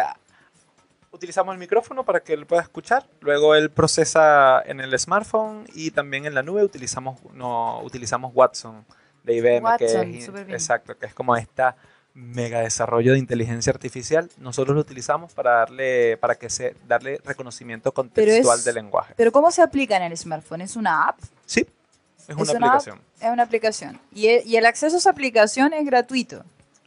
utilizamos el micrófono para que él pueda escuchar. Luego él procesa en el smartphone y también en la nube utilizamos, no, utilizamos Watson de IBM, Watson, que es, exacto, que es como esta mega desarrollo de inteligencia artificial. Nosotros lo utilizamos para darle, para que se, darle reconocimiento contextual es- del lenguaje. Pero ¿cómo se aplica en el smartphone? ¿Es una app? Sí, es una ¿Es una aplicación. Es una aplicación. Y, e- y el acceso a esa aplicación es gratuito.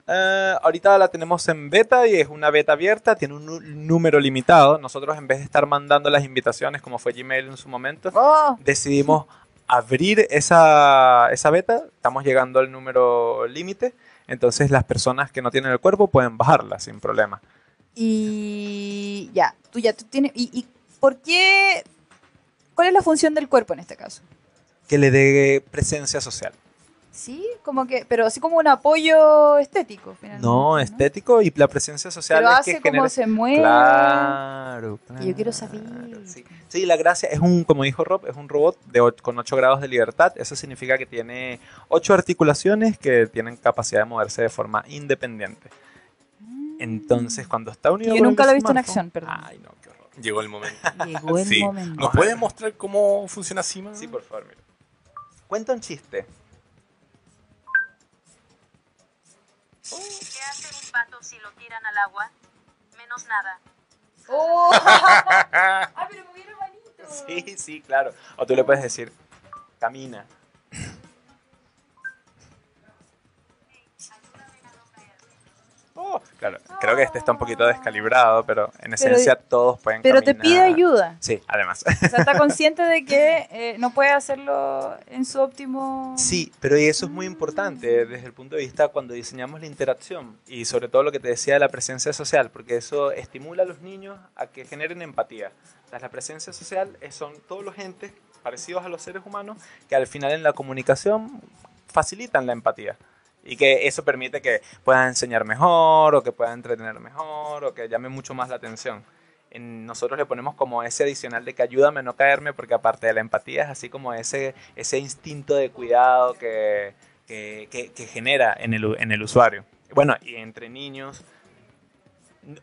Eh, ahorita la tenemos en beta y es una beta abierta, tiene un número limitado. Nosotros en vez de estar mandando las invitaciones como fue Gmail en su momento, Oh, decidimos abrir esa, esa beta. Estamos llegando al número límite, entonces las personas que no tienen el cuerpo pueden bajarla sin problema. y ya, tú ya tú tienes. Y, y por qué? ¿Cuál es la función del cuerpo en este caso? Que le dé presencia social. Sí, como que, pero así como un apoyo estético. finalmente, No, estético y la presencia social Pero es hace que como genera... se mueve. Claro, Que yo quiero claro, saber. Sí. Sí, la gracia es un, como dijo Rob, es un robot de con 8 grados de libertad. Eso significa que tiene 8 articulaciones que tienen capacidad de moverse de forma independiente. Entonces, cuando está unido yo nunca lo he visto en acción, perdón. Ay, no, qué horror. Llegó el momento. Llegó el Sí. momento. ¿Nos puedes mostrar cómo funciona CIMA? Sí, por favor, mira. Cuenta un chiste. ¿Qué hace un pato si lo tiran al agua? Menos nada. Oh. ah, pero. Sí, sí, claro. O tú le puedes decir, camina. Oh, claro, creo que este está un poquito descalibrado, pero en esencia todos pueden Pero te caminar. pide ayuda. Sí, además. O sea, está consciente de que eh, no puede hacerlo en su óptimo. Sí, pero y eso es muy importante desde el punto de vista cuando diseñamos la interacción y sobre todo lo que te decía de la presencia social, porque eso estimula a los niños a que generen empatía. La presencia social son todos los entes parecidos a los seres humanos que al final en la comunicación facilitan la empatía y que eso permite que puedan enseñar mejor o que puedan entretener mejor o que llame mucho más la atención. En- nosotros le ponemos como ese adicional de que ayúdame a no caerme porque aparte de la empatía es así como ese, ese instinto de cuidado que, que, que- que genera en el, en el usuario. Bueno, y entre niños,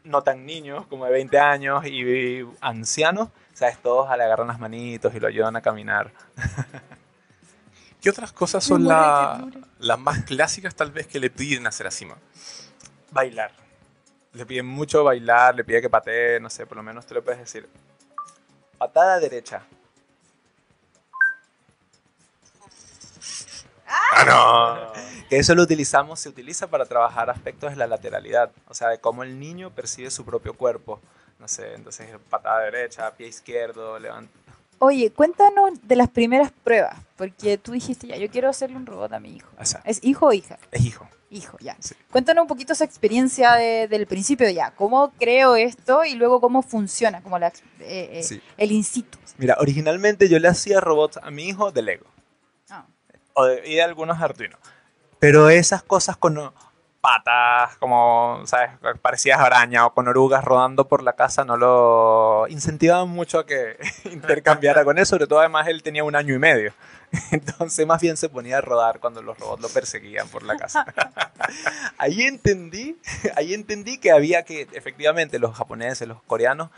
no tan niños como de 20 años y ancianos, ¿sabes? Todos le agarran las manitos y lo ayudan a caminar. ¿Qué otras cosas son la- las más clásicas tal vez que le piden hacer a CIMA? Bailar. Le piden mucho bailar, le pide que patee, no sé, por lo menos tú le puedes decir. Patada derecha. ¡Ah, no! Que eso lo utilizamos, se utiliza para trabajar aspectos de la lateralidad, o sea, de cómo el niño percibe su propio cuerpo. No sé, entonces patada derecha, pie izquierdo, levanta. Oye, cuéntanos de las primeras pruebas, porque tú dijiste ya, yo quiero hacerle un robot a mi hijo. O sea, ¿Es hijo o hija? es hijo. Hijo, ya. Sí. Cuéntanos un poquito esa experiencia de- del principio ya. ¿Cómo creo esto y luego cómo funciona? Como la, eh, eh, Sí. el in situ. Mira, originalmente yo le hacía robots a mi hijo de Lego. Ah. o de, y de algunos Arduino. Pero esas cosas con patas, como, ¿sabes? Parecías araña o con orugas rodando por la casa, no lo incentivaban mucho a que intercambiara con eso. Sobre todo, además, él tenía un año y medio. Entonces más bien se ponía a rodar cuando los robots lo perseguían por la casa. ahí entendí, ahí entendí que había que, efectivamente, los japoneses, los coreanos,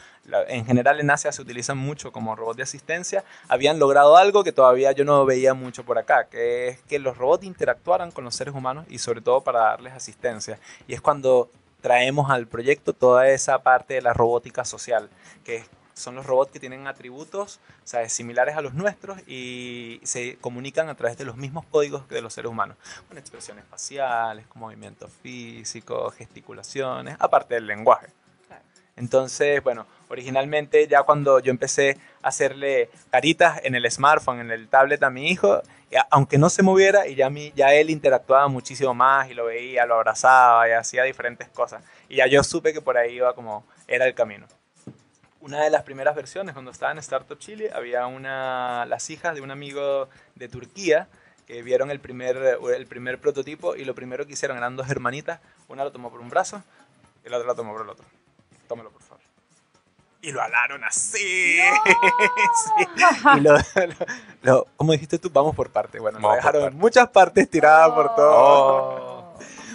en general en Asia se utilizan mucho como robots de asistencia, habían logrado algo que todavía yo no veía mucho por acá, que es que los robots interactuaran con los seres humanos y sobre todo para darles asistencia. Y es cuando traemos al proyecto toda esa parte de la robótica social, que es- son los robots que tienen atributos o sea, similares a los nuestros y se comunican a través de los mismos códigos que de los seres humanos, con expresiones faciales, con movimientos físicos, gesticulaciones, aparte del lenguaje. Entonces, bueno, originalmente ya cuando yo empecé a hacerle caritas en el smartphone, en el tablet a mi hijo, aunque no se moviera y ya, mi, ya él interactuaba muchísimo más y lo veía, lo abrazaba y hacía diferentes cosas. Y ya yo supe que por ahí iba como era el camino. Una de las primeras versiones, cuando estaba en Startup Chile, había una, las hijas de un amigo de Turquía que vieron el primer, el primer prototipo y lo primero que hicieron eran dos hermanitas. Una lo tomó por un brazo y la otra lo tomó por el otro. Tómalo, por favor. Y lo alaron así. Sí. Y lo, lo- lo- ¿Cómo dijiste tú? Vamos por partes. Bueno, lo Vamos por dejaron partes. muchas partes tiradas por todo. Oh.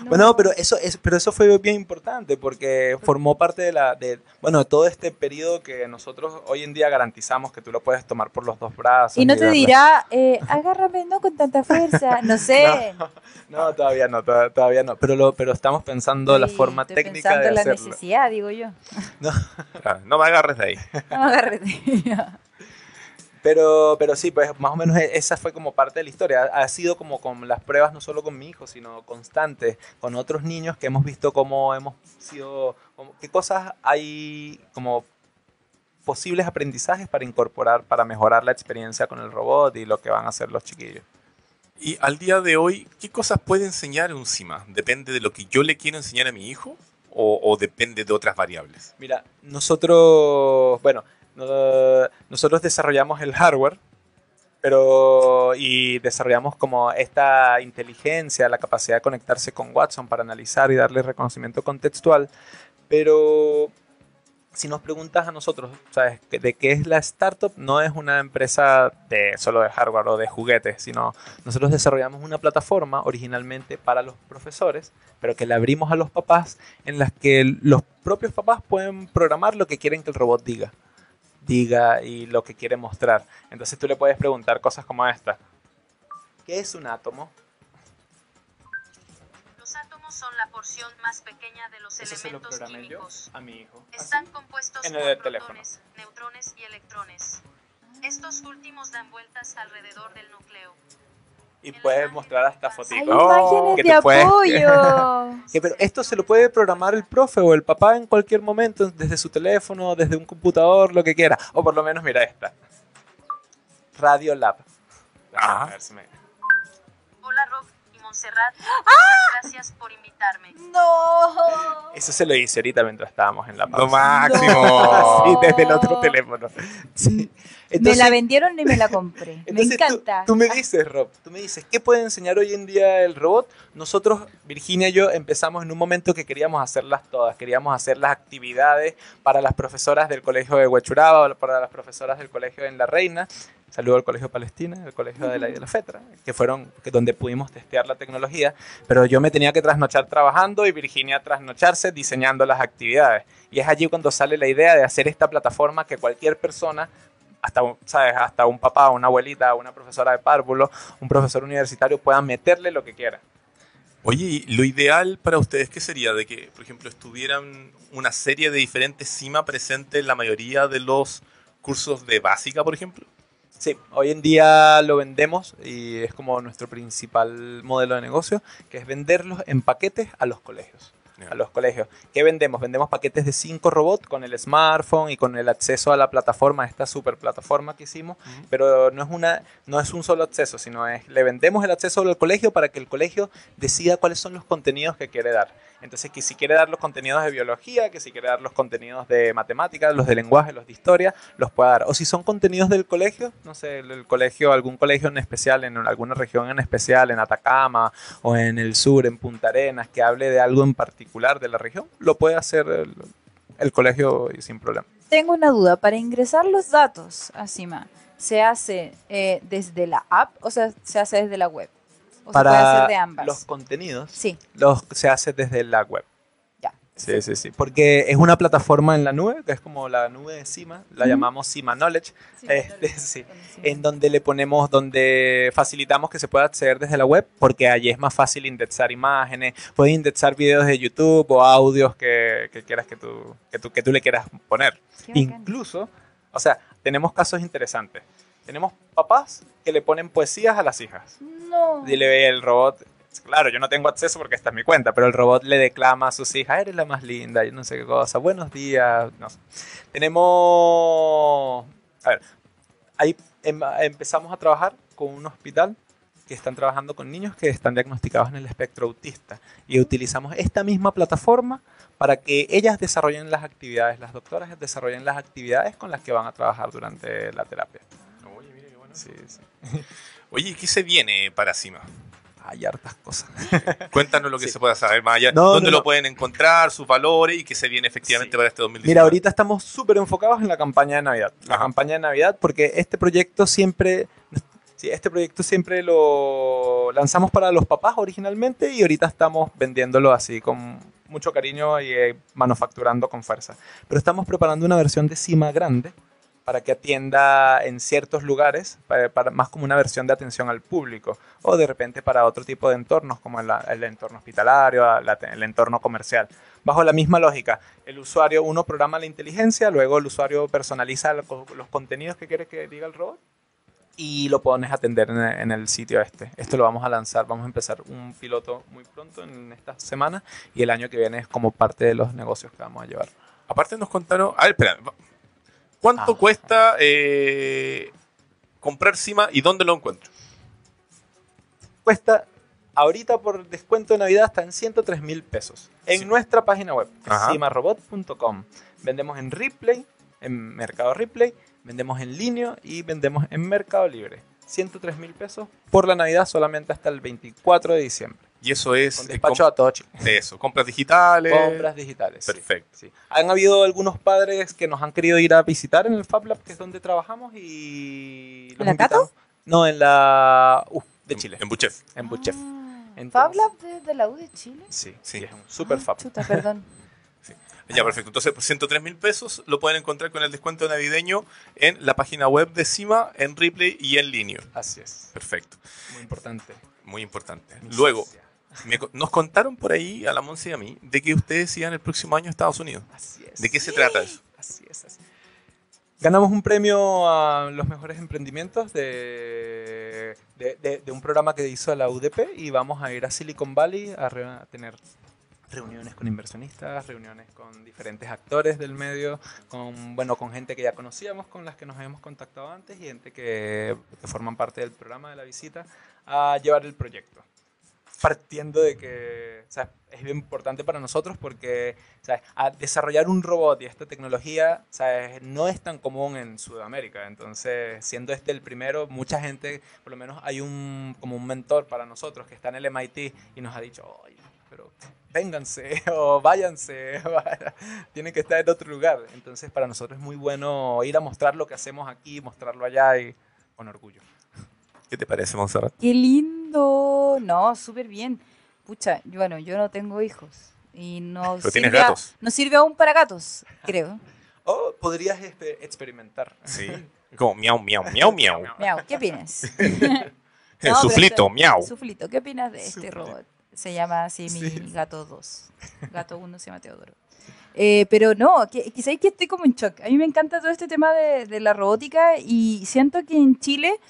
Bueno, pero eso, es, pero eso fue bien importante porque formó parte de la, de, bueno, de todo este periodo que nosotros hoy en día garantizamos que tú lo puedes tomar por los dos brazos. Y no te darle- dirá, eh, agárrame no con tanta fuerza, no sé. No, todavía no, to- todavía no. Pero, lo, pero estamos pensando la forma estoy técnica pensando de la hacerlo. necesidad, digo yo. Ah, No me agarres de ahí. No me agarres. Pero, pero sí, pues más o menos e- esa fue como parte de la historia. Ha sido como con las pruebas, no solo con mi hijo, sino constantes, con otros niños que hemos visto cómo hemos sido, qué cosas hay como posibles aprendizajes para incorporar, para mejorar la experiencia con el robot y lo que van a hacer los chiquillos. Y al día de hoy, ¿qué cosas puede enseñar un CIMA? ¿Depende de lo que yo le quiero enseñar a mi hijo o, o depende de otras variables? Mira, nosotros, bueno, no- nosotros desarrollamos el hardware, pero y desarrollamos como esta inteligencia, la capacidad de conectarse con Watson para analizar y darle reconocimiento contextual, pero si nos preguntas a nosotros, ¿sabes? ¿De qué es la startup? No es una empresa de solo de hardware o de juguetes, sino nosotros desarrollamos una plataforma originalmente para los profesores, pero que la abrimos a los papás en las que los propios papás pueden programar lo que quieren que el robot diga. Diga y lo que quiere mostrar. Entonces tú le puedes preguntar cosas como esta. ¿Qué es un átomo? Los átomos son la porción más pequeña de los Eso se lo elementos yo químicos. a mi hijo. Así. Están compuestos En por el protones, neutrones y electrones. Estos últimos dan vueltas alrededor del núcleo. Y puedes mostrar hasta Hay fotitos. Oh, que de te puedes- apoyo. Que, pero esto se lo puede programar el profe o el papá en cualquier momento, desde su teléfono, desde un computador, lo que quiera. O por lo menos, mira esta. Radio Lab. Ah. A ver si me- Montserrat. ¡Ah! Gracias por invitarme. No. Eso se lo hice ahorita mientras estábamos en la Lo pausa. máximo. Sí, desde el otro teléfono. Sí. me Entonces- la vendieron y me la compré. me Entonces, tú- encanta. Tú, me dices, Rob, tú me dices, ¿qué puede enseñar hoy en día el robot? Nosotros, Virginia y yo, empezamos en un momento que queríamos hacerlas todas. Queríamos hacer las actividades para las profesoras del colegio de Huechuraba, para las profesoras del colegio en La Reina. Saludo al Colegio Palestina, al Colegio de la, de la FETRA, que fueron que donde pudimos testear la tecnología. Pero yo me tenía que trasnochar trabajando y Virginia trasnocharse diseñando las actividades. Y es allí cuando sale la idea de hacer esta plataforma que cualquier persona hasta un, ¿sabes? hasta un papá, una abuelita, una profesora de párvulo, un profesor universitario puedan meterle lo que quiera. Oye, ¿y lo ideal para ustedes qué sería? De que, por ejemplo, estuvieran una serie de diferentes CIMA presentes en la mayoría de los cursos de básica, por ejemplo. Sí, hoy en día lo vendemos y es como nuestro principal modelo de negocio, que es venderlos en paquetes a los colegios. A los colegios. ¿Qué vendemos? Vendemos paquetes de 5 robots con el smartphone y con el acceso a la plataforma, esta super plataforma que hicimos, pero no es, una, no es un solo acceso, sino es, le vendemos el acceso al colegio para que el colegio decida cuáles son los contenidos que quiere dar. Entonces, que si quiere dar los contenidos de biología, que si quiere dar los contenidos de matemáticas, los de lenguaje, los de historia, los pueda dar. O si son contenidos del colegio, no sé, el, colegio, algún colegio en especial, en alguna región en especial, en Atacama o en el sur, en Punta Arenas, que hable de algo en particular de la región, lo puede hacer el, colegio sin problema. Tengo una duda. Para ingresar los datos a CIMA, se hace eh, desde la app o sea, se hace desde la web. O Para se puede hacer de ambas. los contenidos, Sí, los se hace desde la web. ya. Sí, sí, sí. Porque es una plataforma en la nube, que es como la nube de Cima, la llamamos Cima Knowledge, Sí, Este, sí. en donde le ponemos, donde facilitamos que se pueda acceder desde la web, porque allí es más fácil indexar imágenes, puedes indexar videos de YouTube o audios que, que quieras que tú, que, tú, que tú le quieras poner. Incluso, o sea, tenemos casos interesantes. Tenemos papás que le ponen poesías a las hijas. No. Dile el robot, claro, yo no tengo acceso porque esta es mi cuenta, pero el robot le declama a sus hijas, eres la más linda, y no sé qué cosa, buenos días. No sé. Tenemos, a ver, ahí em- empezamos a trabajar con un hospital que están trabajando con niños que están diagnosticados en el espectro autista y utilizamos esta misma plataforma para que ellas desarrollen las actividades, las doctoras desarrollen las actividades con las que van a trabajar durante la terapia. Sí, sí. Oye, ¿y ¿qué se viene para Cima? Hay hartas cosas. Cuéntanos lo que Sí. se pueda saber más allá. No, ¿Dónde no, lo no. pueden encontrar, sus valores y qué se viene efectivamente Sí. para este 2019? Mira, ahorita estamos súper enfocados en la campaña de Navidad. La Ajá. campaña de Navidad, porque este proyecto siempre, sí, este proyecto siempre lo lanzamos para los papás originalmente y ahorita estamos vendiéndolo así con mucho cariño y eh, manufacturando con fuerza. Pero estamos preparando una versión de cima grande para que atienda en ciertos lugares, más como una versión de atención al público, o de repente para otro tipo de entornos, como el, entorno hospitalario, la- el entorno comercial. Bajo la misma lógica, el usuario, uno programa la inteligencia, luego el usuario personaliza lo- los contenidos que quiere que diga el robot y lo pones a atender en, en el sitio este. Esto lo vamos a lanzar, vamos a empezar un piloto muy pronto en esta semana y el año que viene es como parte de los negocios que vamos a llevar. Aparte nos contaron... A ver, espera. ¿Cuánto Ah. cuesta eh, comprar Cima y dónde lo encuentro? Cuesta ahorita por descuento de Navidad está en 103 mil pesos. En Sí. nuestra página web, cimarobot.com. Vendemos en Ripley, en Mercado Ripley, vendemos en línea y vendemos en Mercado Libre. 103 mil pesos por la Navidad solamente hasta el 24 de diciembre. Y eso es... Con eh, despacho a todo Chile. eso, compras digitales. Compras digitales. Perfecto. Sí. Han habido algunos padres que nos han querido ir a visitar en el Fab Lab, que es donde trabajamos, y... ¿En la Cato? invitamos. No, en la... uh, de Chile, En Buchef. en Buchef. Ah, Entonces- ¿Fab Lab de, de la U de Chile? Sí, Sí. es un super Ah, Fab. Chuta, perdón. Ya, perfecto. Entonces, por 103 mil pesos lo pueden encontrar con el descuento navideño en la página web de Cima, en Ripley y en línea. Así es. Perfecto. Muy importante. Muy importante. Mi Luego. Me nos contaron por ahí, a la Monse y a mí, de que ustedes iban el próximo año a Estados Unidos. Así es. ¿De qué se trata eso? Así es, así. Ganamos un premio a los mejores emprendimientos de, de, de- de un programa que hizo la UDP y vamos a ir a Silicon Valley a, re- a tener reuniones con inversionistas, reuniones con diferentes actores del medio, con, bueno, con gente que ya conocíamos, con las que nos habíamos contactado antes y gente que, que forman parte del programa de la visita a llevar el proyecto. Partiendo de que o sea, es bien importante para nosotros porque ¿sabes? A desarrollar un robot y esta tecnología ¿sabes? no es tan común en Sudamérica. Entonces, siendo este el primero, mucha gente, por lo menos hay un, como un mentor para nosotros que está en el MIT y nos ha dicho, oye, pero vénganse o váyanse, tienen que estar en otro lugar. Entonces, para nosotros es muy bueno ir a mostrar lo que hacemos aquí, mostrarlo allá y con orgullo. ¿Qué te parece, Monserrat? ¡Qué lindo! No, súper bien. Pucha, yo- bueno, yo no tengo hijos. Y no Pero tienes sirve a- gatos. no sirve aún para gatos, creo. O podrías exper- experimentar. Sí. Como miau, miau, miau, miau. Miau, ¿qué opinas? El No, suflito, miau. Suflito, ¿qué opinas de este Suflito. robot? Se llama así mi Sí. gato 2. Gato 1 se llama Teodoro. Eh, pero no, que, que que estoy como en shock. A mí me encanta todo este tema de, de la robótica y siento que en Chile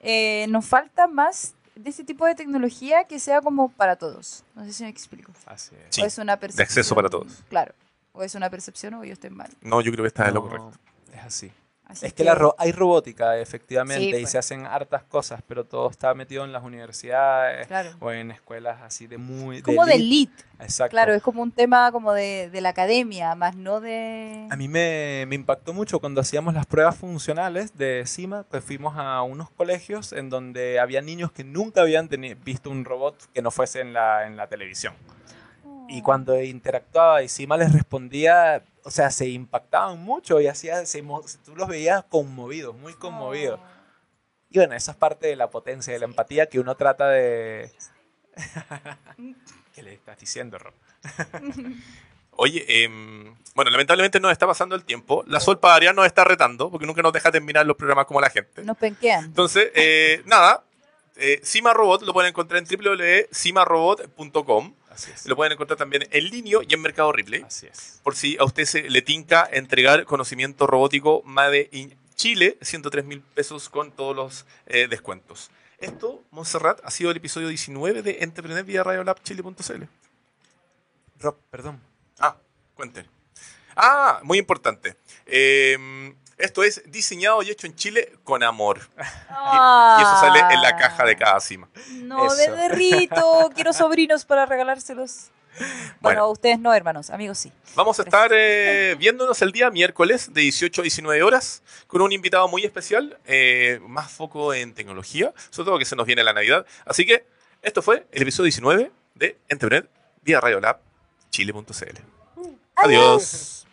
eh, nos falta más de este tipo de tecnología que sea como para todos. No sé si me explico. Así es. Sí, o es una percepción. acceso para todos. Claro. O es una percepción o yo estoy mal. No, yo creo que está en lo No, correcto. Es así. Así Es que la ro- hay robótica, efectivamente, Sí, y pues. se hacen hartas cosas, pero todo está metido en las universidades Claro. o en escuelas así de muy... Como de elite. elite. Exacto. Claro, es como un tema como de, de la academia, más no de... A mí me, me impactó mucho cuando hacíamos las pruebas funcionales de CIMA, que fuimos a unos colegios en donde había niños que nunca habían visto un robot que no fuese en la, en la televisión. Y cuando interactuaba y Sima les respondía, o sea, se impactaban mucho y hacía, se, tú los veías conmovidos, muy conmovidos. Oh. Y bueno, esa es parte de la potencia de la empatía que uno trata de... ¿Qué le estás diciendo, Rob? Oye, em, bueno, lamentablemente nos está pasando el tiempo. La Sol Padarian nos está retando porque nunca nos deja terminar los programas como la gente. Nos penquean. Entonces, eh, nada, eh, Cima Robot lo pueden encontrar en www.cimarobot.com. Así es. Lo pueden encontrar también en línea y en Mercado Ripley. Así es. Por si a usted se le tinca entregar conocimiento robótico Made in Chile, 103 mil pesos con todos los eh, descuentos. Esto, Montserrat, ha sido el episodio 19 de Entrepreneur vía radiolabchile.cl. Rob, perdón. Ah, cuenten. Ah, muy importante. Eh, esto es diseñado y hecho en Chile con amor. Y, y eso sale en la caja de cada cima. No, me Eso. derrito. Quiero sobrinos para regalárselos. Bueno, Bueno. ustedes no, hermanos. Amigos sí. Vamos a estar eh, viéndonos el día miércoles de 18 a 19 horas con un invitado muy especial, eh, más foco en tecnología, sobre todo que se nos viene la Navidad. Así que esto fue el episodio 19 de Entrepreneur vía Radiolab Chile.cl. Adiós.